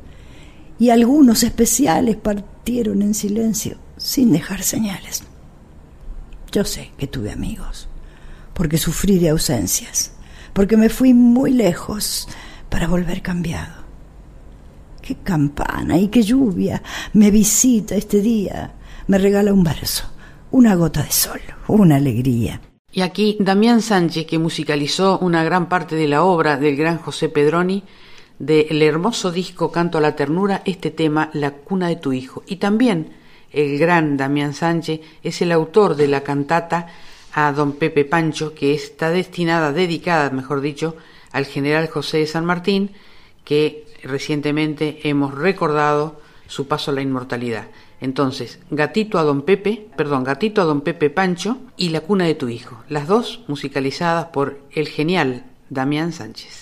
Speaker 13: y algunos especiales partieron en silencio, sin dejar señales. Yo sé que tuve amigos, porque sufrí de ausencias, porque me fui muy lejos para volver cambiado. Qué campana y qué lluvia me visita este día, me regala un verso, una gota de sol, una alegría.
Speaker 1: Y aquí Damián Sánchez, que musicalizó una gran parte de la obra del gran José Pedroni, del hermoso disco Canto a la Ternura, este tema La cuna de tu hijo. Y también el gran Damián Sánchez es el autor de la cantata a don Pepe Pancho, que está destinada, dedicada, mejor dicho, al general José de San Martín, que recientemente hemos recordado su paso a la inmortalidad. Entonces, Gatito a Don Pepe, perdón, Gatito a Don Pepe Pancho y La cuna de tu hijo, las dos musicalizadas por el genial Damián Sánchez.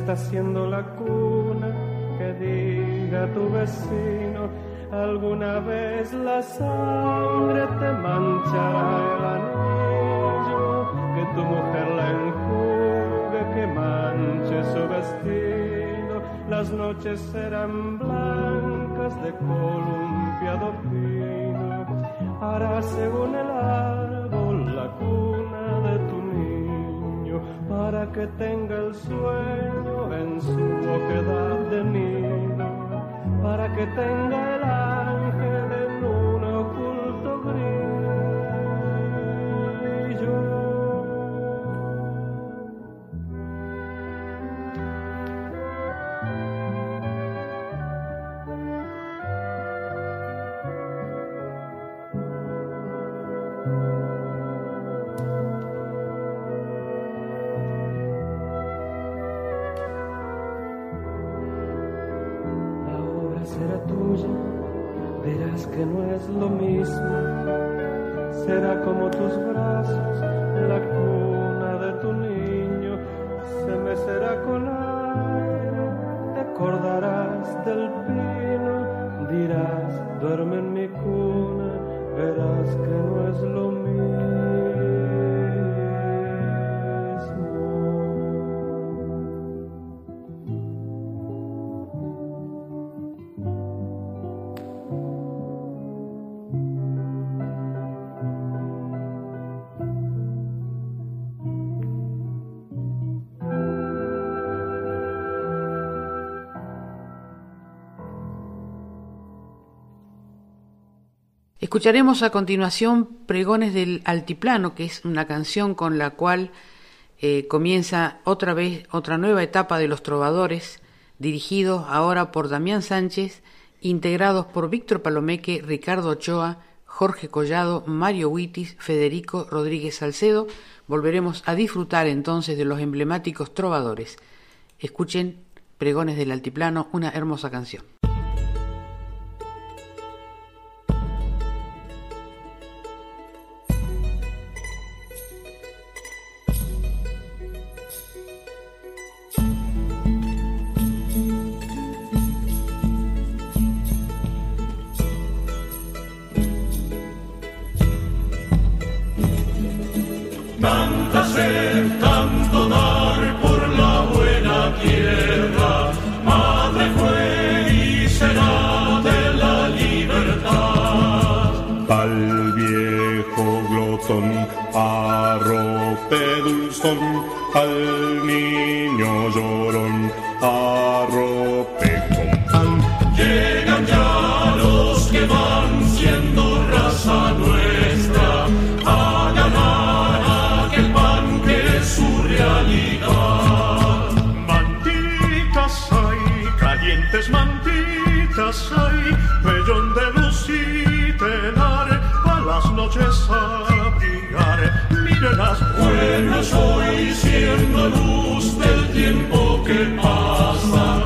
Speaker 14: Está haciendo la cuna, que diga tu vecino, alguna vez la sangre te manchará el anillo, que tu mujer la enjugue, que manche su vestido, las noches serán blancas de columpiado pino, hará según el para que tenga el sueño en su oquedad de nido, para que tenga el ángel en un oculto grillo. No es lo mismo. Será como tus brazos, la
Speaker 1: Escucharemos a continuación Pregones del Altiplano, que es una canción con la cual eh, comienza otra vez otra nueva etapa de los trovadores, dirigidos ahora por Damián Sánchez, integrados por Víctor Palomeque, Ricardo Ochoa, Jorge Collado, Mario Huitis, Federico Rodríguez Salcedo. Volveremos a disfrutar entonces de los emblemáticos trovadores. Escuchen Pregones del Altiplano, una hermosa canción.
Speaker 15: Arrope dulzón, al niño llorón, arrope con pan.
Speaker 16: Llegan ya los que van siendo raza nuestra a ganar aquel pan que es su realidad.
Speaker 15: Mantitas hay, calientes mantitas hay, vellón de luz y a las noches abrigar, mírenlas.
Speaker 16: Bueno soy siendo luz del tiempo que pasa,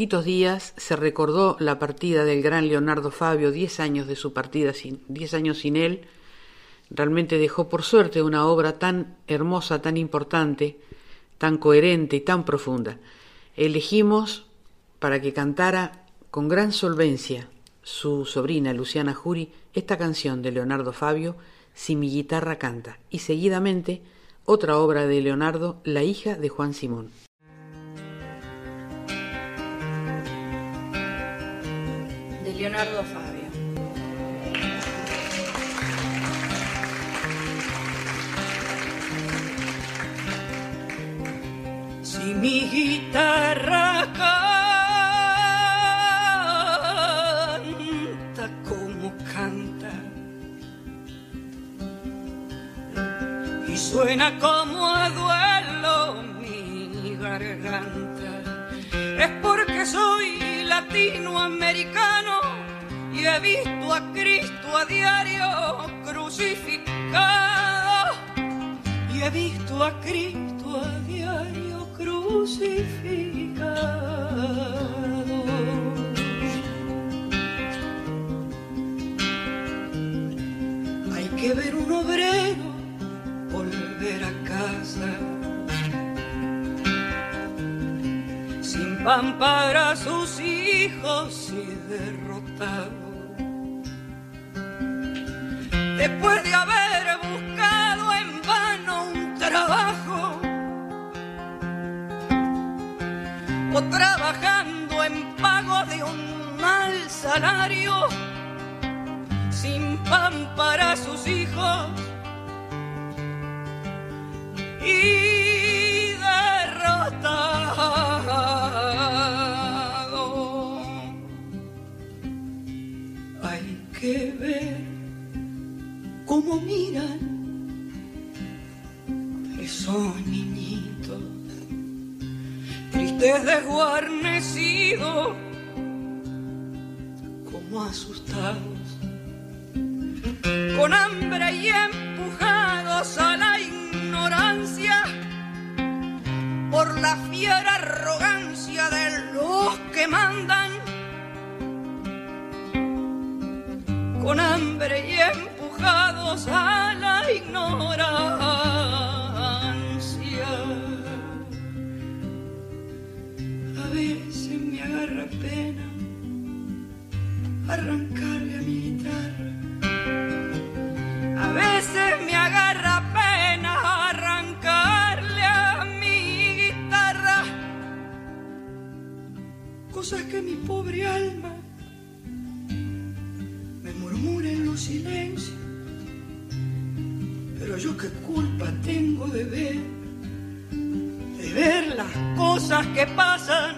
Speaker 1: poquitos días se recordó la partida del gran Leonardo Fabio, 10 años de su partida, sin, 10 años sin él. Realmente dejó por suerte una obra tan hermosa, tan importante, tan coherente y tan profunda. Elegimos para que cantara con gran solvencia su sobrina Luciana Jury esta canción de Leonardo Fabio, Si mi guitarra canta, y seguidamente otra obra de Leonardo, La hija de Juan Simón.
Speaker 17: Leonardo Fabio.
Speaker 18: Si mi guitarra canta como canta y suena como a duelo mi garganta, es porque soy latinoamericano y he visto a Cristo a diario crucificado y he visto a Cristo a diario crucificado. Hay que ver un obrero volver a casa sin pan para sus hijos y derrotado. Después de haber buscado en vano un trabajo o trabajando en pago de un mal salario, sin pan para sus hijos y cómo miran. Esos niñitos tristes desguarnecidos como asustados con hambre y empujados a la ignorancia por la fiera arrogancia de los que mandan. Con hambre y empujados arrojados a la ignorancia. A veces me agarra pena arrancarle a mi guitarra. A veces me agarra pena arrancarle a mi guitarra. Cosas que mi pobre alma me murmura en los silencios pero yo qué culpa tengo de ver, de ver las cosas que pasan.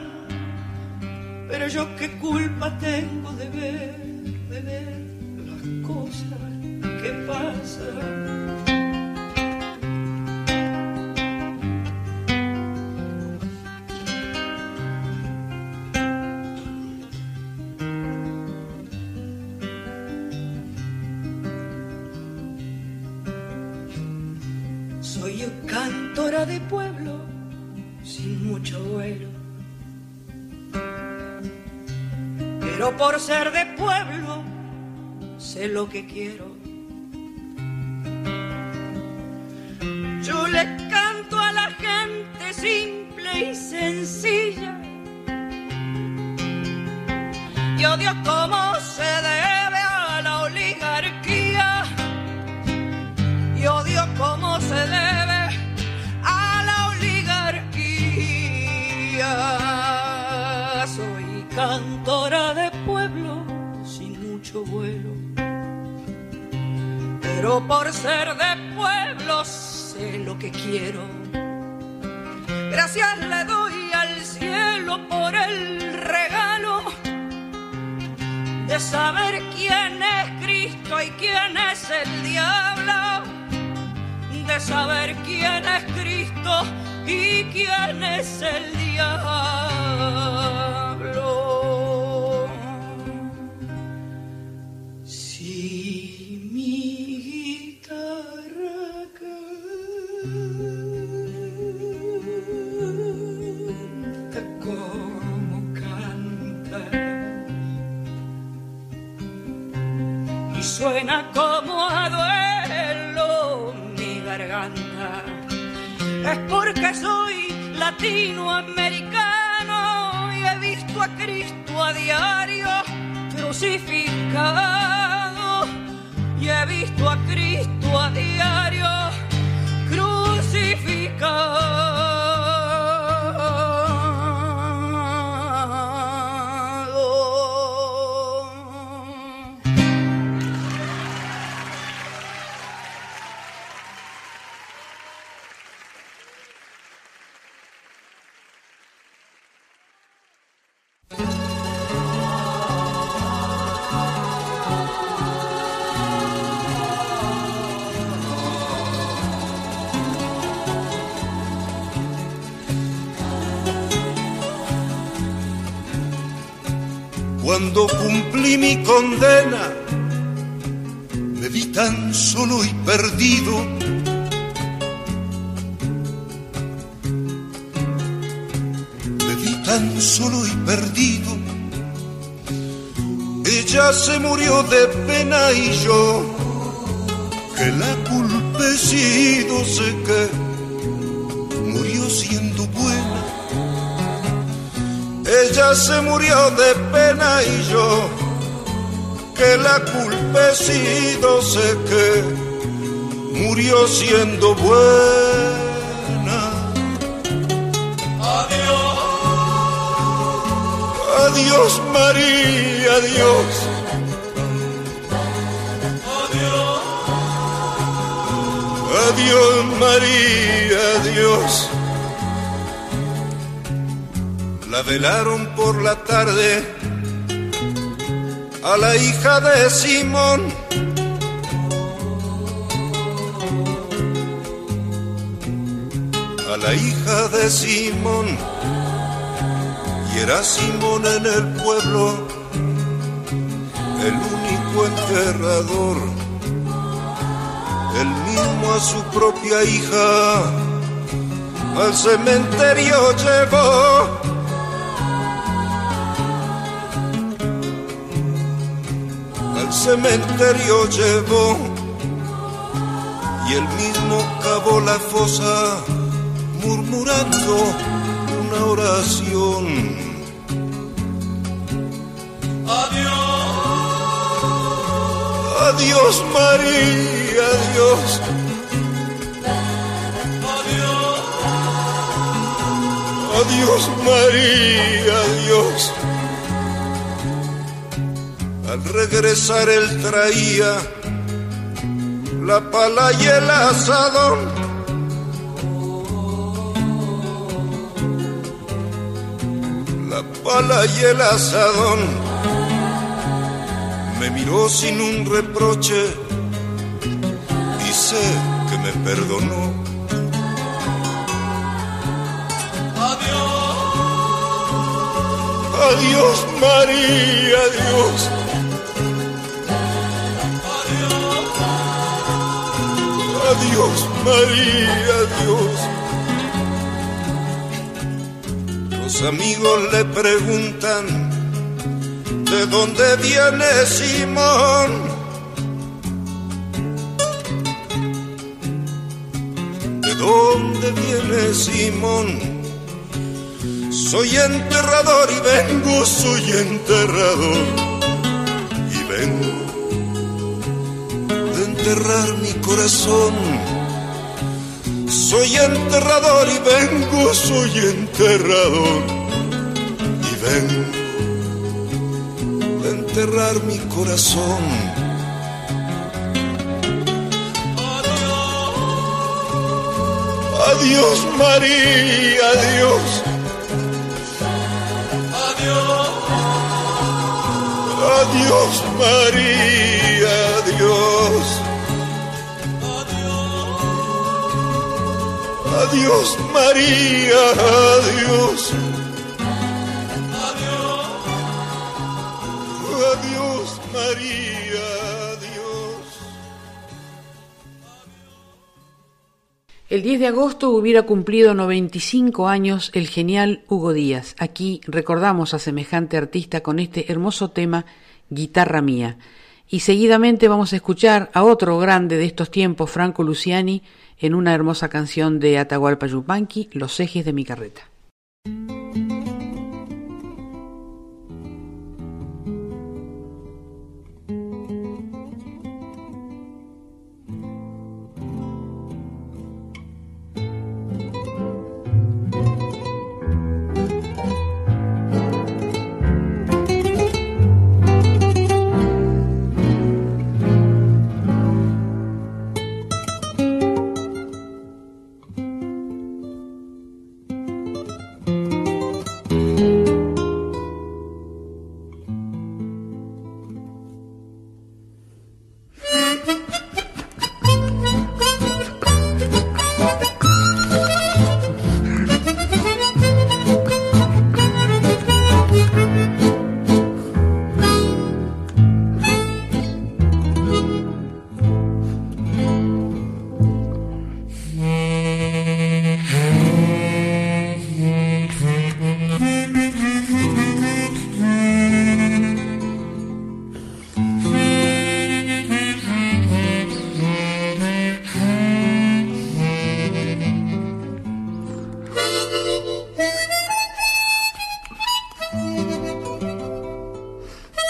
Speaker 18: Pero yo qué culpa tengo de ver, de ver las cosas que pasan. Por ser de pueblo sé lo que quiero. Yo le canto a la gente simple y sencilla. Y odio como se debe a la oligarquía y odio como se debe a la oligarquía. Soy cantora de mucho vuelo, pero por ser de pueblo sé lo que quiero. Gracias le doy al cielo por el regalo de saber quién es Cristo y quién es el diablo de saber quién es Cristo y quién es el diablo. Porque soy latinoamericano y he visto a Cristo a diario crucificado. Y he visto a Cristo a diario crucificado.
Speaker 19: Cuando cumplí mi condena, me vi tan solo y perdido. Me vi tan solo y perdido. Ella se murió de pena y yo, que la sido, sé que Ella se murió de pena y yo, que la culpa he sido, sé que murió siendo buena.
Speaker 20: Adiós,
Speaker 19: Adiós María, adiós. Adiós María, adiós. La velaron por la tarde a la hija de Simón. A la hija de Simón. Y era Simón en el pueblo el único enterrador. El mismo a su propia hija al cementerio llevó. Cementerio llevó y él mismo cavó la fosa murmurando una oración. Adiós María, adiós. Adiós María, adiós. Al regresar él traía la pala y el asadón. La pala y el asadón. Me miró sin un reproche sé que me perdonó. Adiós María, adiós. Adiós María, adiós. Los amigos le preguntan de dónde viene Simón. ¿De dónde viene Simón? Soy enterrador y vengo, soy enterrador y vengo de enterrar mi corazón. Soy enterrador y vengo, soy enterrador y vengo de enterrar mi corazón. Adiós María, adiós. Adiós María, adiós. Adiós María, adiós. Adiós María, adiós.
Speaker 1: El 10 de agosto hubiera cumplido 95 años el genial Hugo Díaz. Aquí recordamos a semejante artista con este hermoso tema, Guitarra Mía. Y seguidamente vamos a escuchar a otro grande de estos tiempos, Franco Luciani, en una hermosa canción de Atahualpa Yupanqui, Los ejes de mi carreta.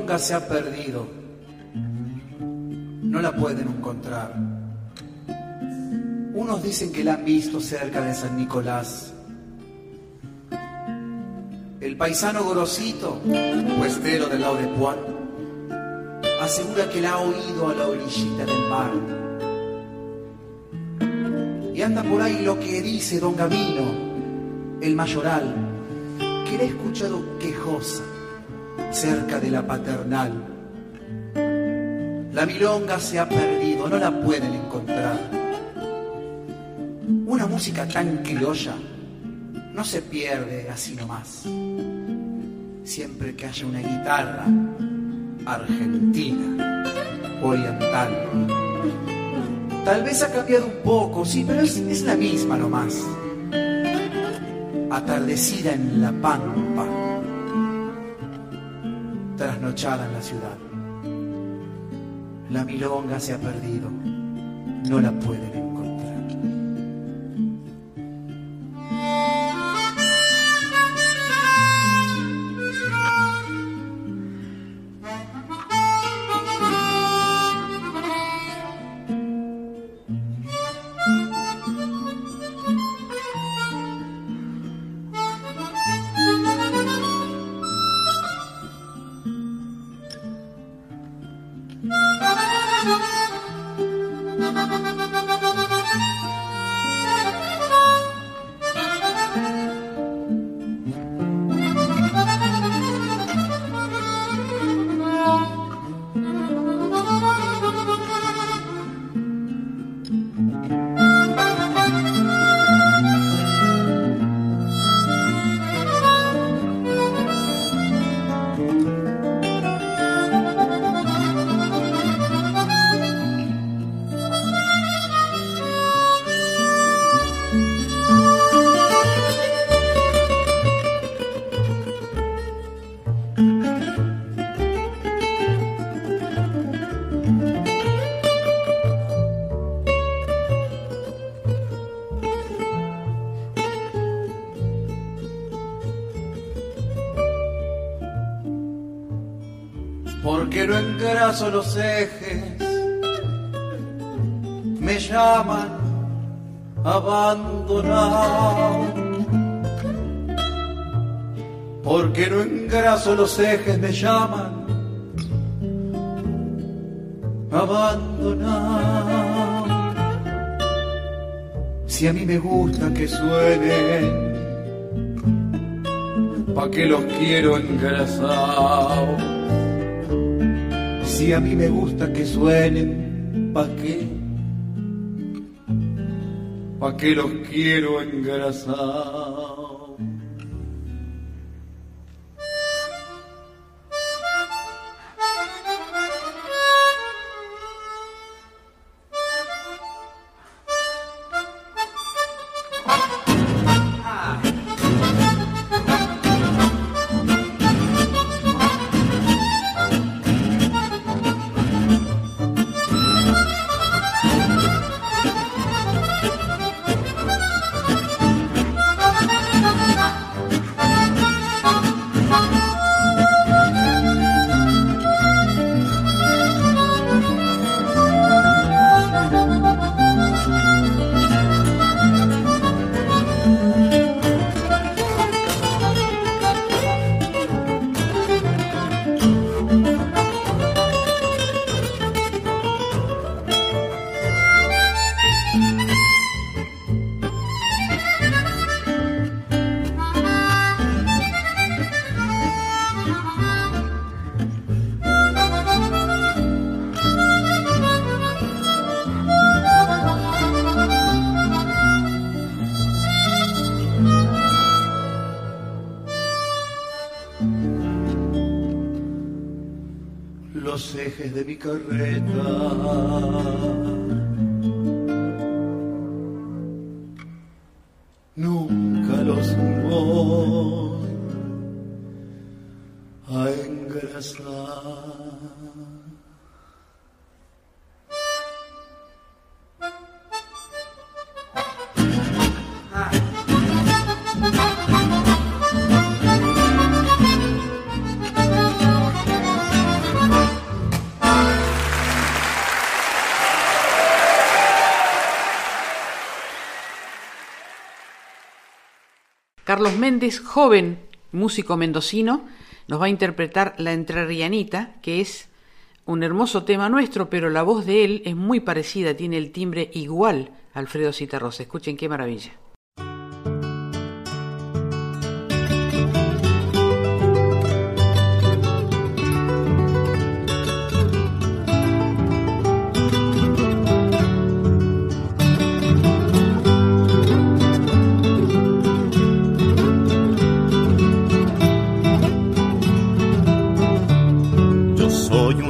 Speaker 21: Milonga se ha perdido. No la pueden encontrar. Unos dicen que la han visto cerca de San Nicolás. El paisano Gorosito, puestero del lado de Puan, asegura que la ha oído a la orillita del mar. Y anda por ahí lo que dice don Gavino, el mayoral, que la ha escuchado quejosa cerca de la paternal. La milonga se ha perdido, no la pueden encontrar. Una música tan criolla no se pierde así nomás. Siempre que haya una guitarra argentina, oriental. Tal vez ha cambiado un poco, sí, pero es, es la misma nomás. Atardecida en la pampa, trasnochada en la ciudad. La milonga se ha perdido, no la pueden los ejes, me llaman abandonado. Si a mí me gusta que suenen, ¿pa' qué los quiero engrasados? Si a mí me gusta que suenen, ¿pa' qué? ¿Pa' qué los quiero engrasados?
Speaker 6: Carreta.
Speaker 1: Carlos Méndez, joven músico mendocino, nos va a interpretar La Entrerrianita, que es un hermoso tema nuestro, pero la voz de él es muy parecida, tiene el timbre igual a Alfredo Citarrosa. Escuchen qué maravilla.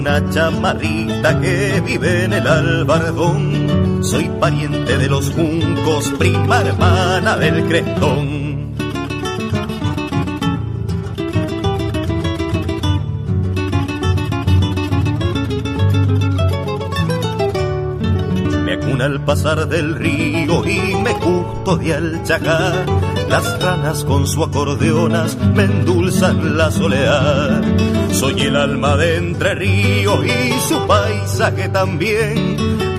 Speaker 22: Una chamarrita que vive en el albardón. Soy pariente de los juncos, prima hermana del crestón. Al pasar del río y me custodia el chacá. Las ranas con su acordeonas me endulzan la soledad. Soy el alma de Entre Ríos y su paisaje también.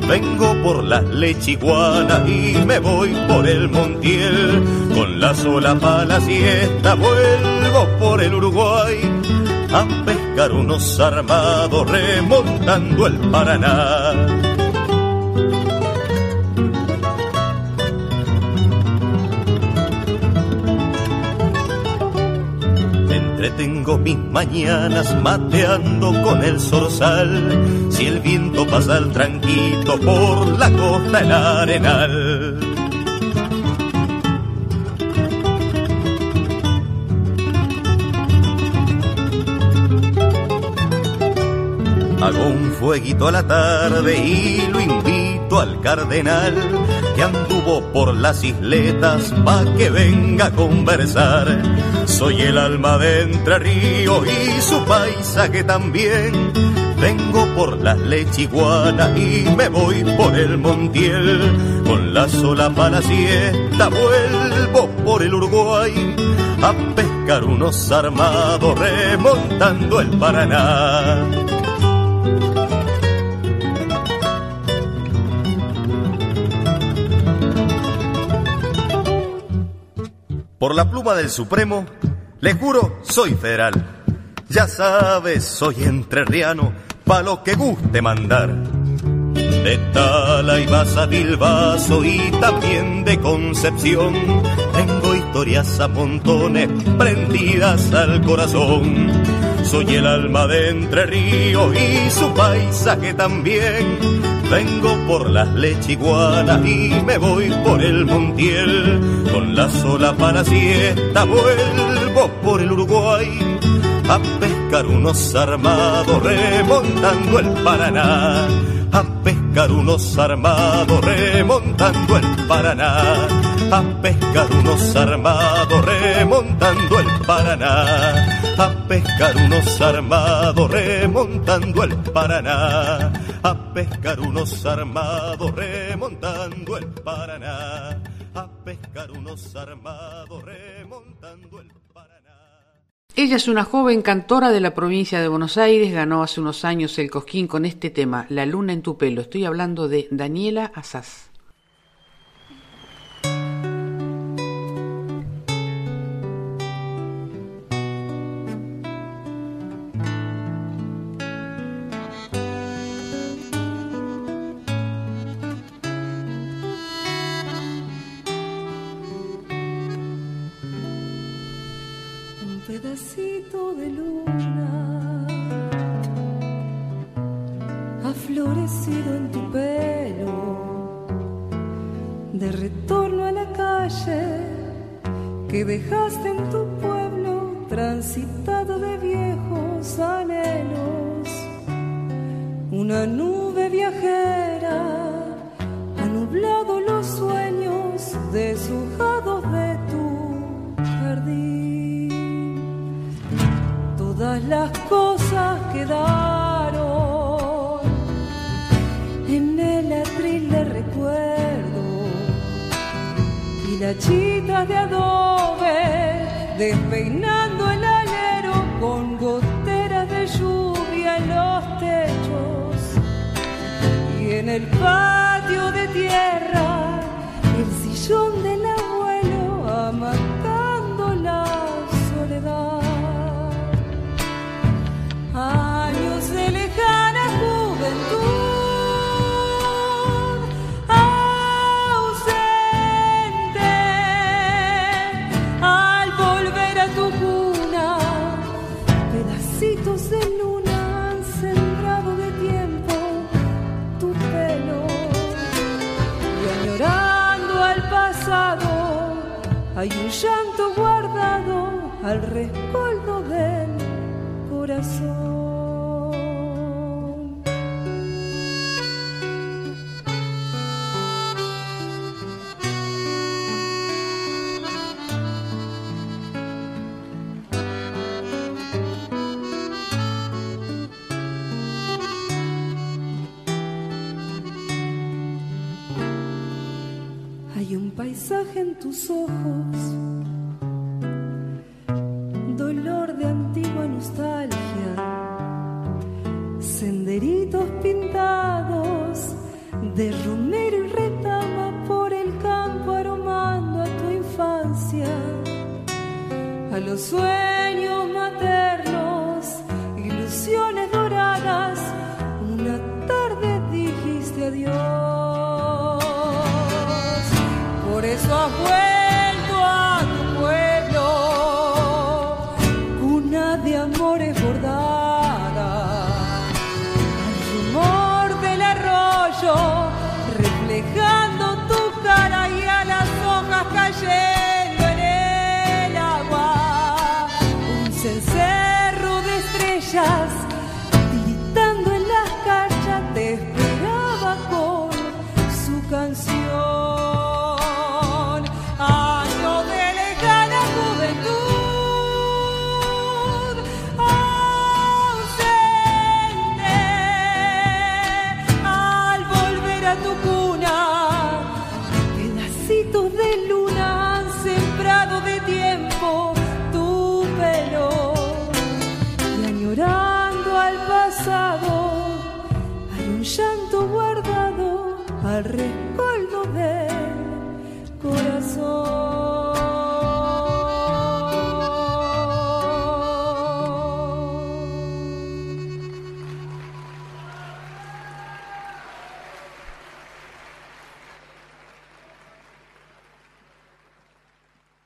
Speaker 22: Vengo por las lechiguanas y me voy por el Montiel. Con la sola para la siesta vuelvo por el Uruguay a pescar unos armados remontando el Paraná. Entretengo mis mañanas mateando con el zorzal. Si el viento pasa al tranquilo por la costa el arenal. Hago un fueguito a la tarde y lo invito al cardenal que anduvo por las isletas pa' que venga a conversar. Soy el alma de Entre Ríos y su paisaje también. Vengo por las lechiguanas y me voy por el Montiel. Con la sola para siesta vuelvo por el Uruguay a pescar unos armados remontando el Paraná. Por la pluma del Supremo, le juro, soy federal. Ya sabes, soy entrerriano, pa' lo que guste mandar. De Tala y Baza Bilbaso y también de Concepción, tengo historias a montones prendidas al corazón. Soy el alma de Entre Ríos y su paisaje también. Vengo por las lechiguanas y me voy por el Montiel. Con la sola para siesta vuelvo por el Uruguay a pescar unos armados remontando el Paraná. A pescar unos armados remontando el Paraná. A pescar unos armados remontando el Paraná. A pescar unos armados remontando el Paraná. A pescar unos armados remontando el Paraná. A pescar unos armados remontando el
Speaker 1: Ella es una joven cantora de la provincia de Buenos Aires, ganó hace unos años el Cosquín con este tema, La luna en tu pelo. Estoy hablando de Daniela Asaz.
Speaker 23: De retorno a la calle que dejaste en tu pueblo transitado de viejos anhelos Una nube viajera ha nublado los sueños deshojados de tu jardín. Todas las cosas quedaron y las chitas de adobe despeinando el alero con goteras de lluvia en los techos. Y en el patio de tierra el sillón del hay un llanto guardado al rescoldo del corazón. Paisaje en tus ojos, dolor de antigua nostalgia, senderitos pintados de romero y retama por el campo aromando a tu infancia, a los sueños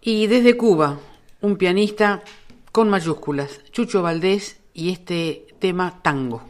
Speaker 23: Y
Speaker 1: desde Cuba, un pianista con mayúsculas, Chucho Valdés y este tema tango.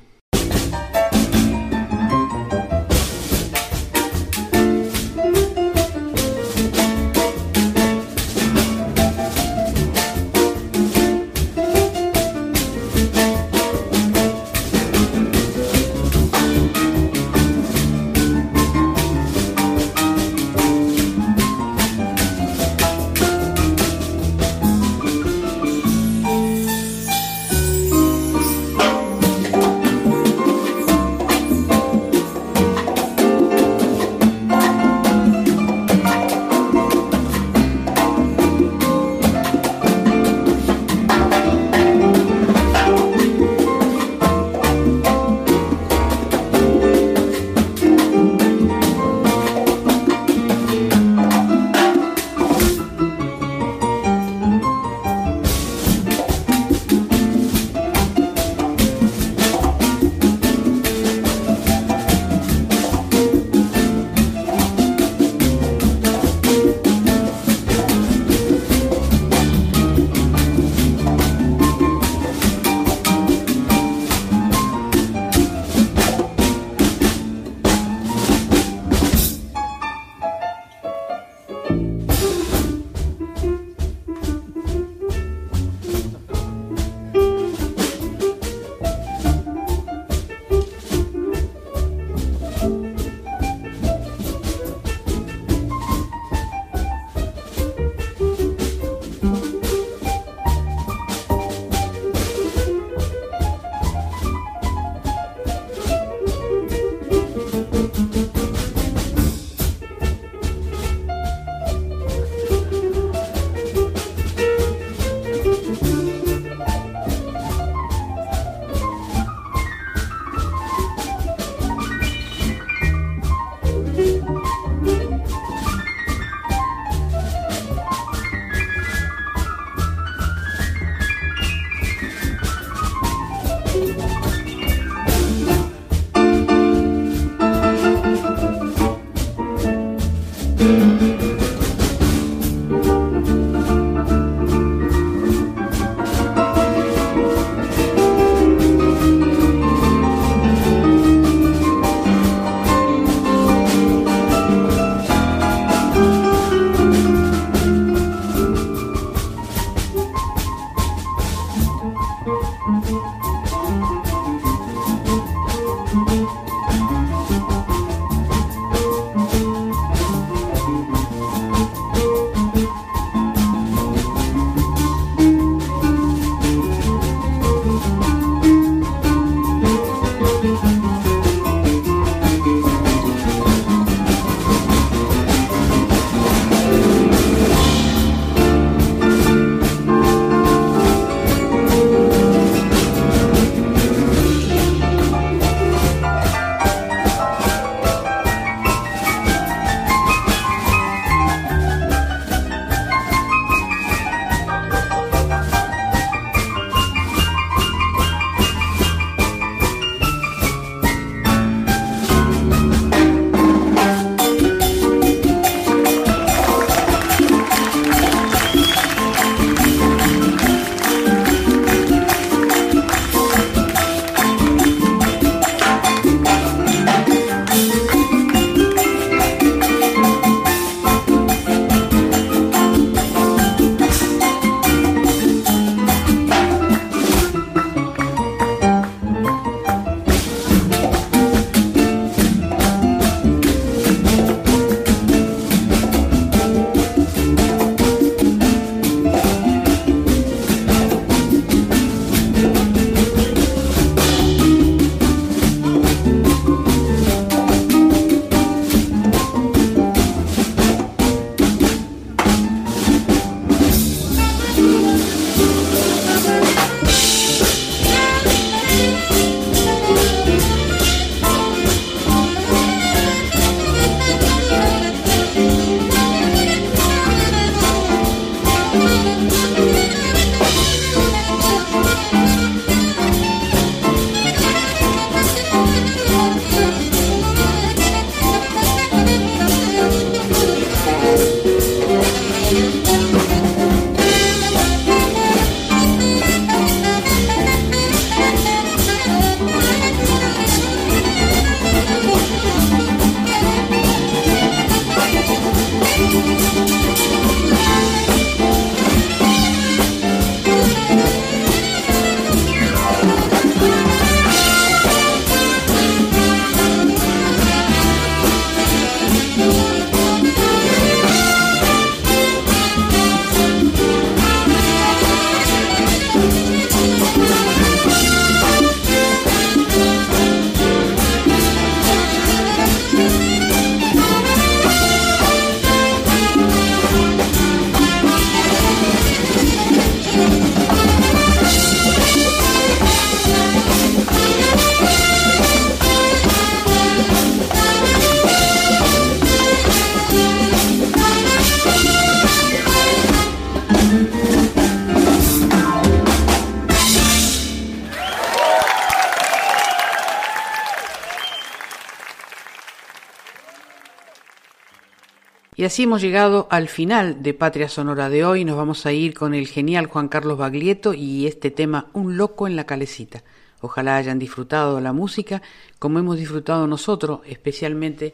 Speaker 1: Y así hemos llegado al final de Patria Sonora de hoy. Nos vamos a ir con el genial Juan Carlos Baglietto y este tema Un loco en la calecita. Ojalá hayan disfrutado la música como hemos disfrutado nosotros, especialmente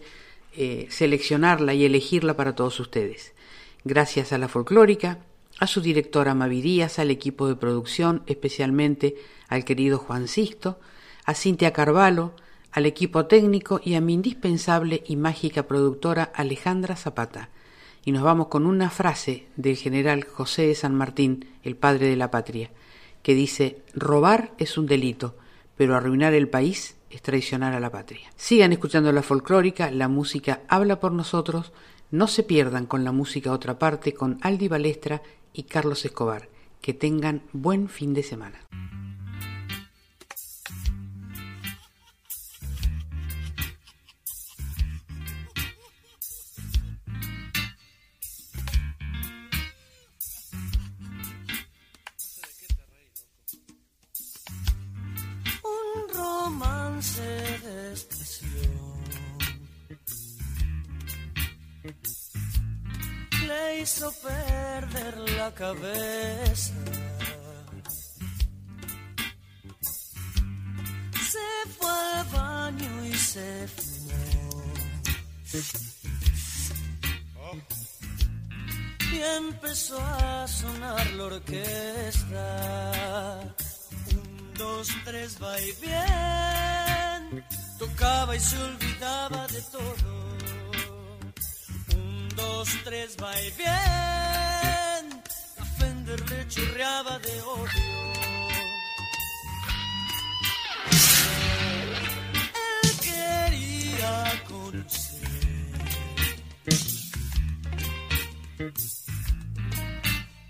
Speaker 1: eh, seleccionarla y elegirla para todos ustedes. Gracias a la folclórica, a su directora Mavi Díaz, al equipo de producción, especialmente al querido Juan Sisto, a Cintia Carvalho, al equipo técnico y a mi indispensable y mágica productora Alejandra Zapata. Y nos vamos con una frase del general José de San Martín, el padre de la patria, que dice, robar es un delito, pero arruinar el país es traicionar a la patria. Sigan escuchando la folclórica, la música habla por nosotros, no se pierdan con la música otra parte con Aldi Balestra y Carlos Escobar. Que tengan buen fin de semana.
Speaker 5: Hizo perder la cabeza. Se fue al baño y se fumó. Y empezó a sonar la orquesta un, dos, tres, va y bien. Tocaba y se olvidaba de todo. Dos, tres, va y bien. La Fender le de odio. Él quería conocer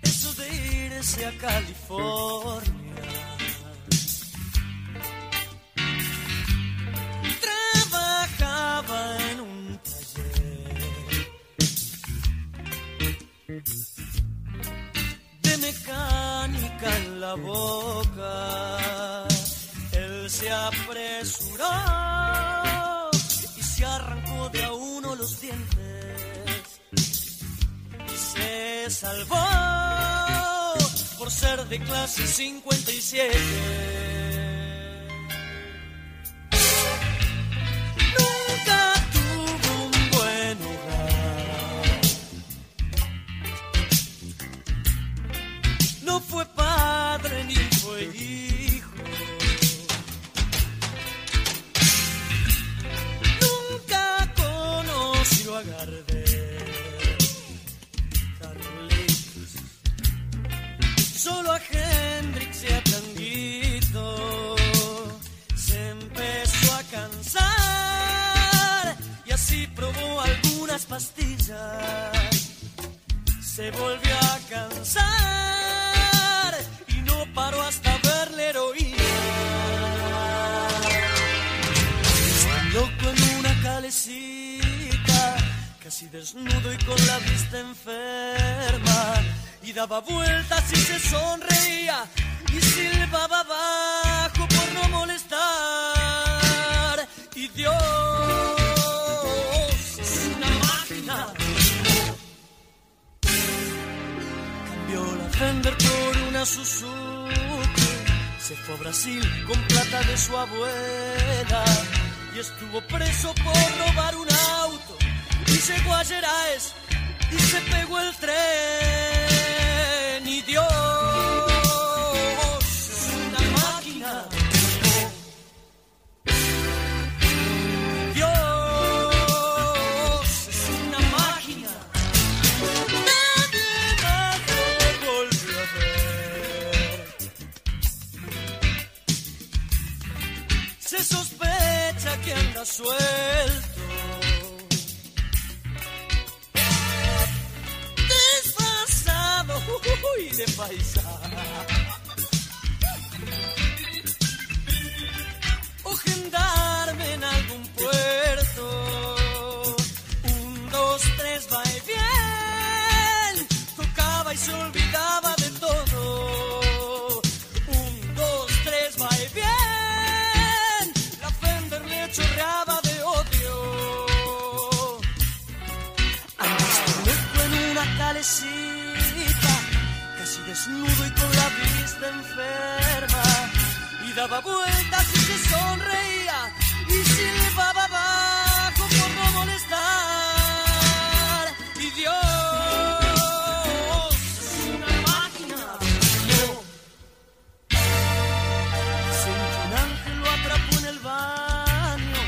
Speaker 5: eso de irse a California. Trabajaba de mecánica en la boca. Él se apresuró y se arrancó de a uno los dientes y se salvó por ser de clase 57. Nunca padre ni hijo. Nunca conoció a Gardel. Carlitos. Solo a Hendrix y a Tanguito se empezó a cansar y así probó algunas pastillas. Se volvió a cansar paró hasta ver la heroína. Está loco en una calecita, casi desnudo y con la vista enferma. Y daba vueltas y se sonreía y silbaba abajo por no molestar. Y Dios es una máquina. Cambió la Fender por una Suzuki. Se fue a Brasil con plata de su abuela. Y estuvo preso por robar un auto. Y llegó a Gerais y se pegó el tren. Y Dios anda suelto. Disfrazado uy, de paisano. O gendarme en algún puerto. Un, dos, tres, va bien. Tocaba y se olvidaba casi desnudo y con la vista enferma. Y daba vueltas y se sonreía y se silbaba abajo por no molestar. Y Dios, es una máquina, no. Sin un ángel lo atrapó en el baño,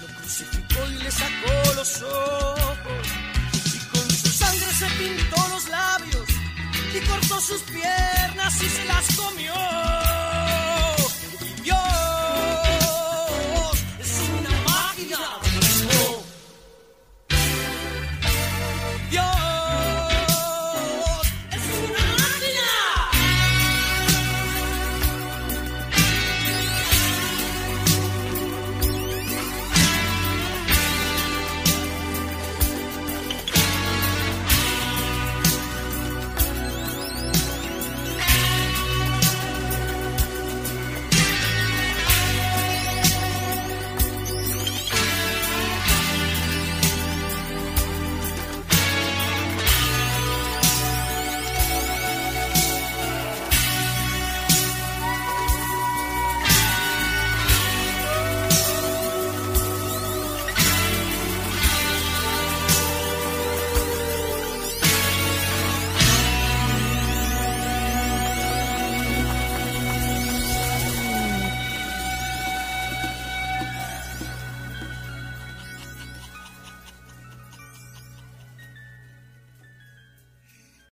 Speaker 5: lo crucificó y le sacó los ojos se pintó los labios y cortó sus piernas y se las comió.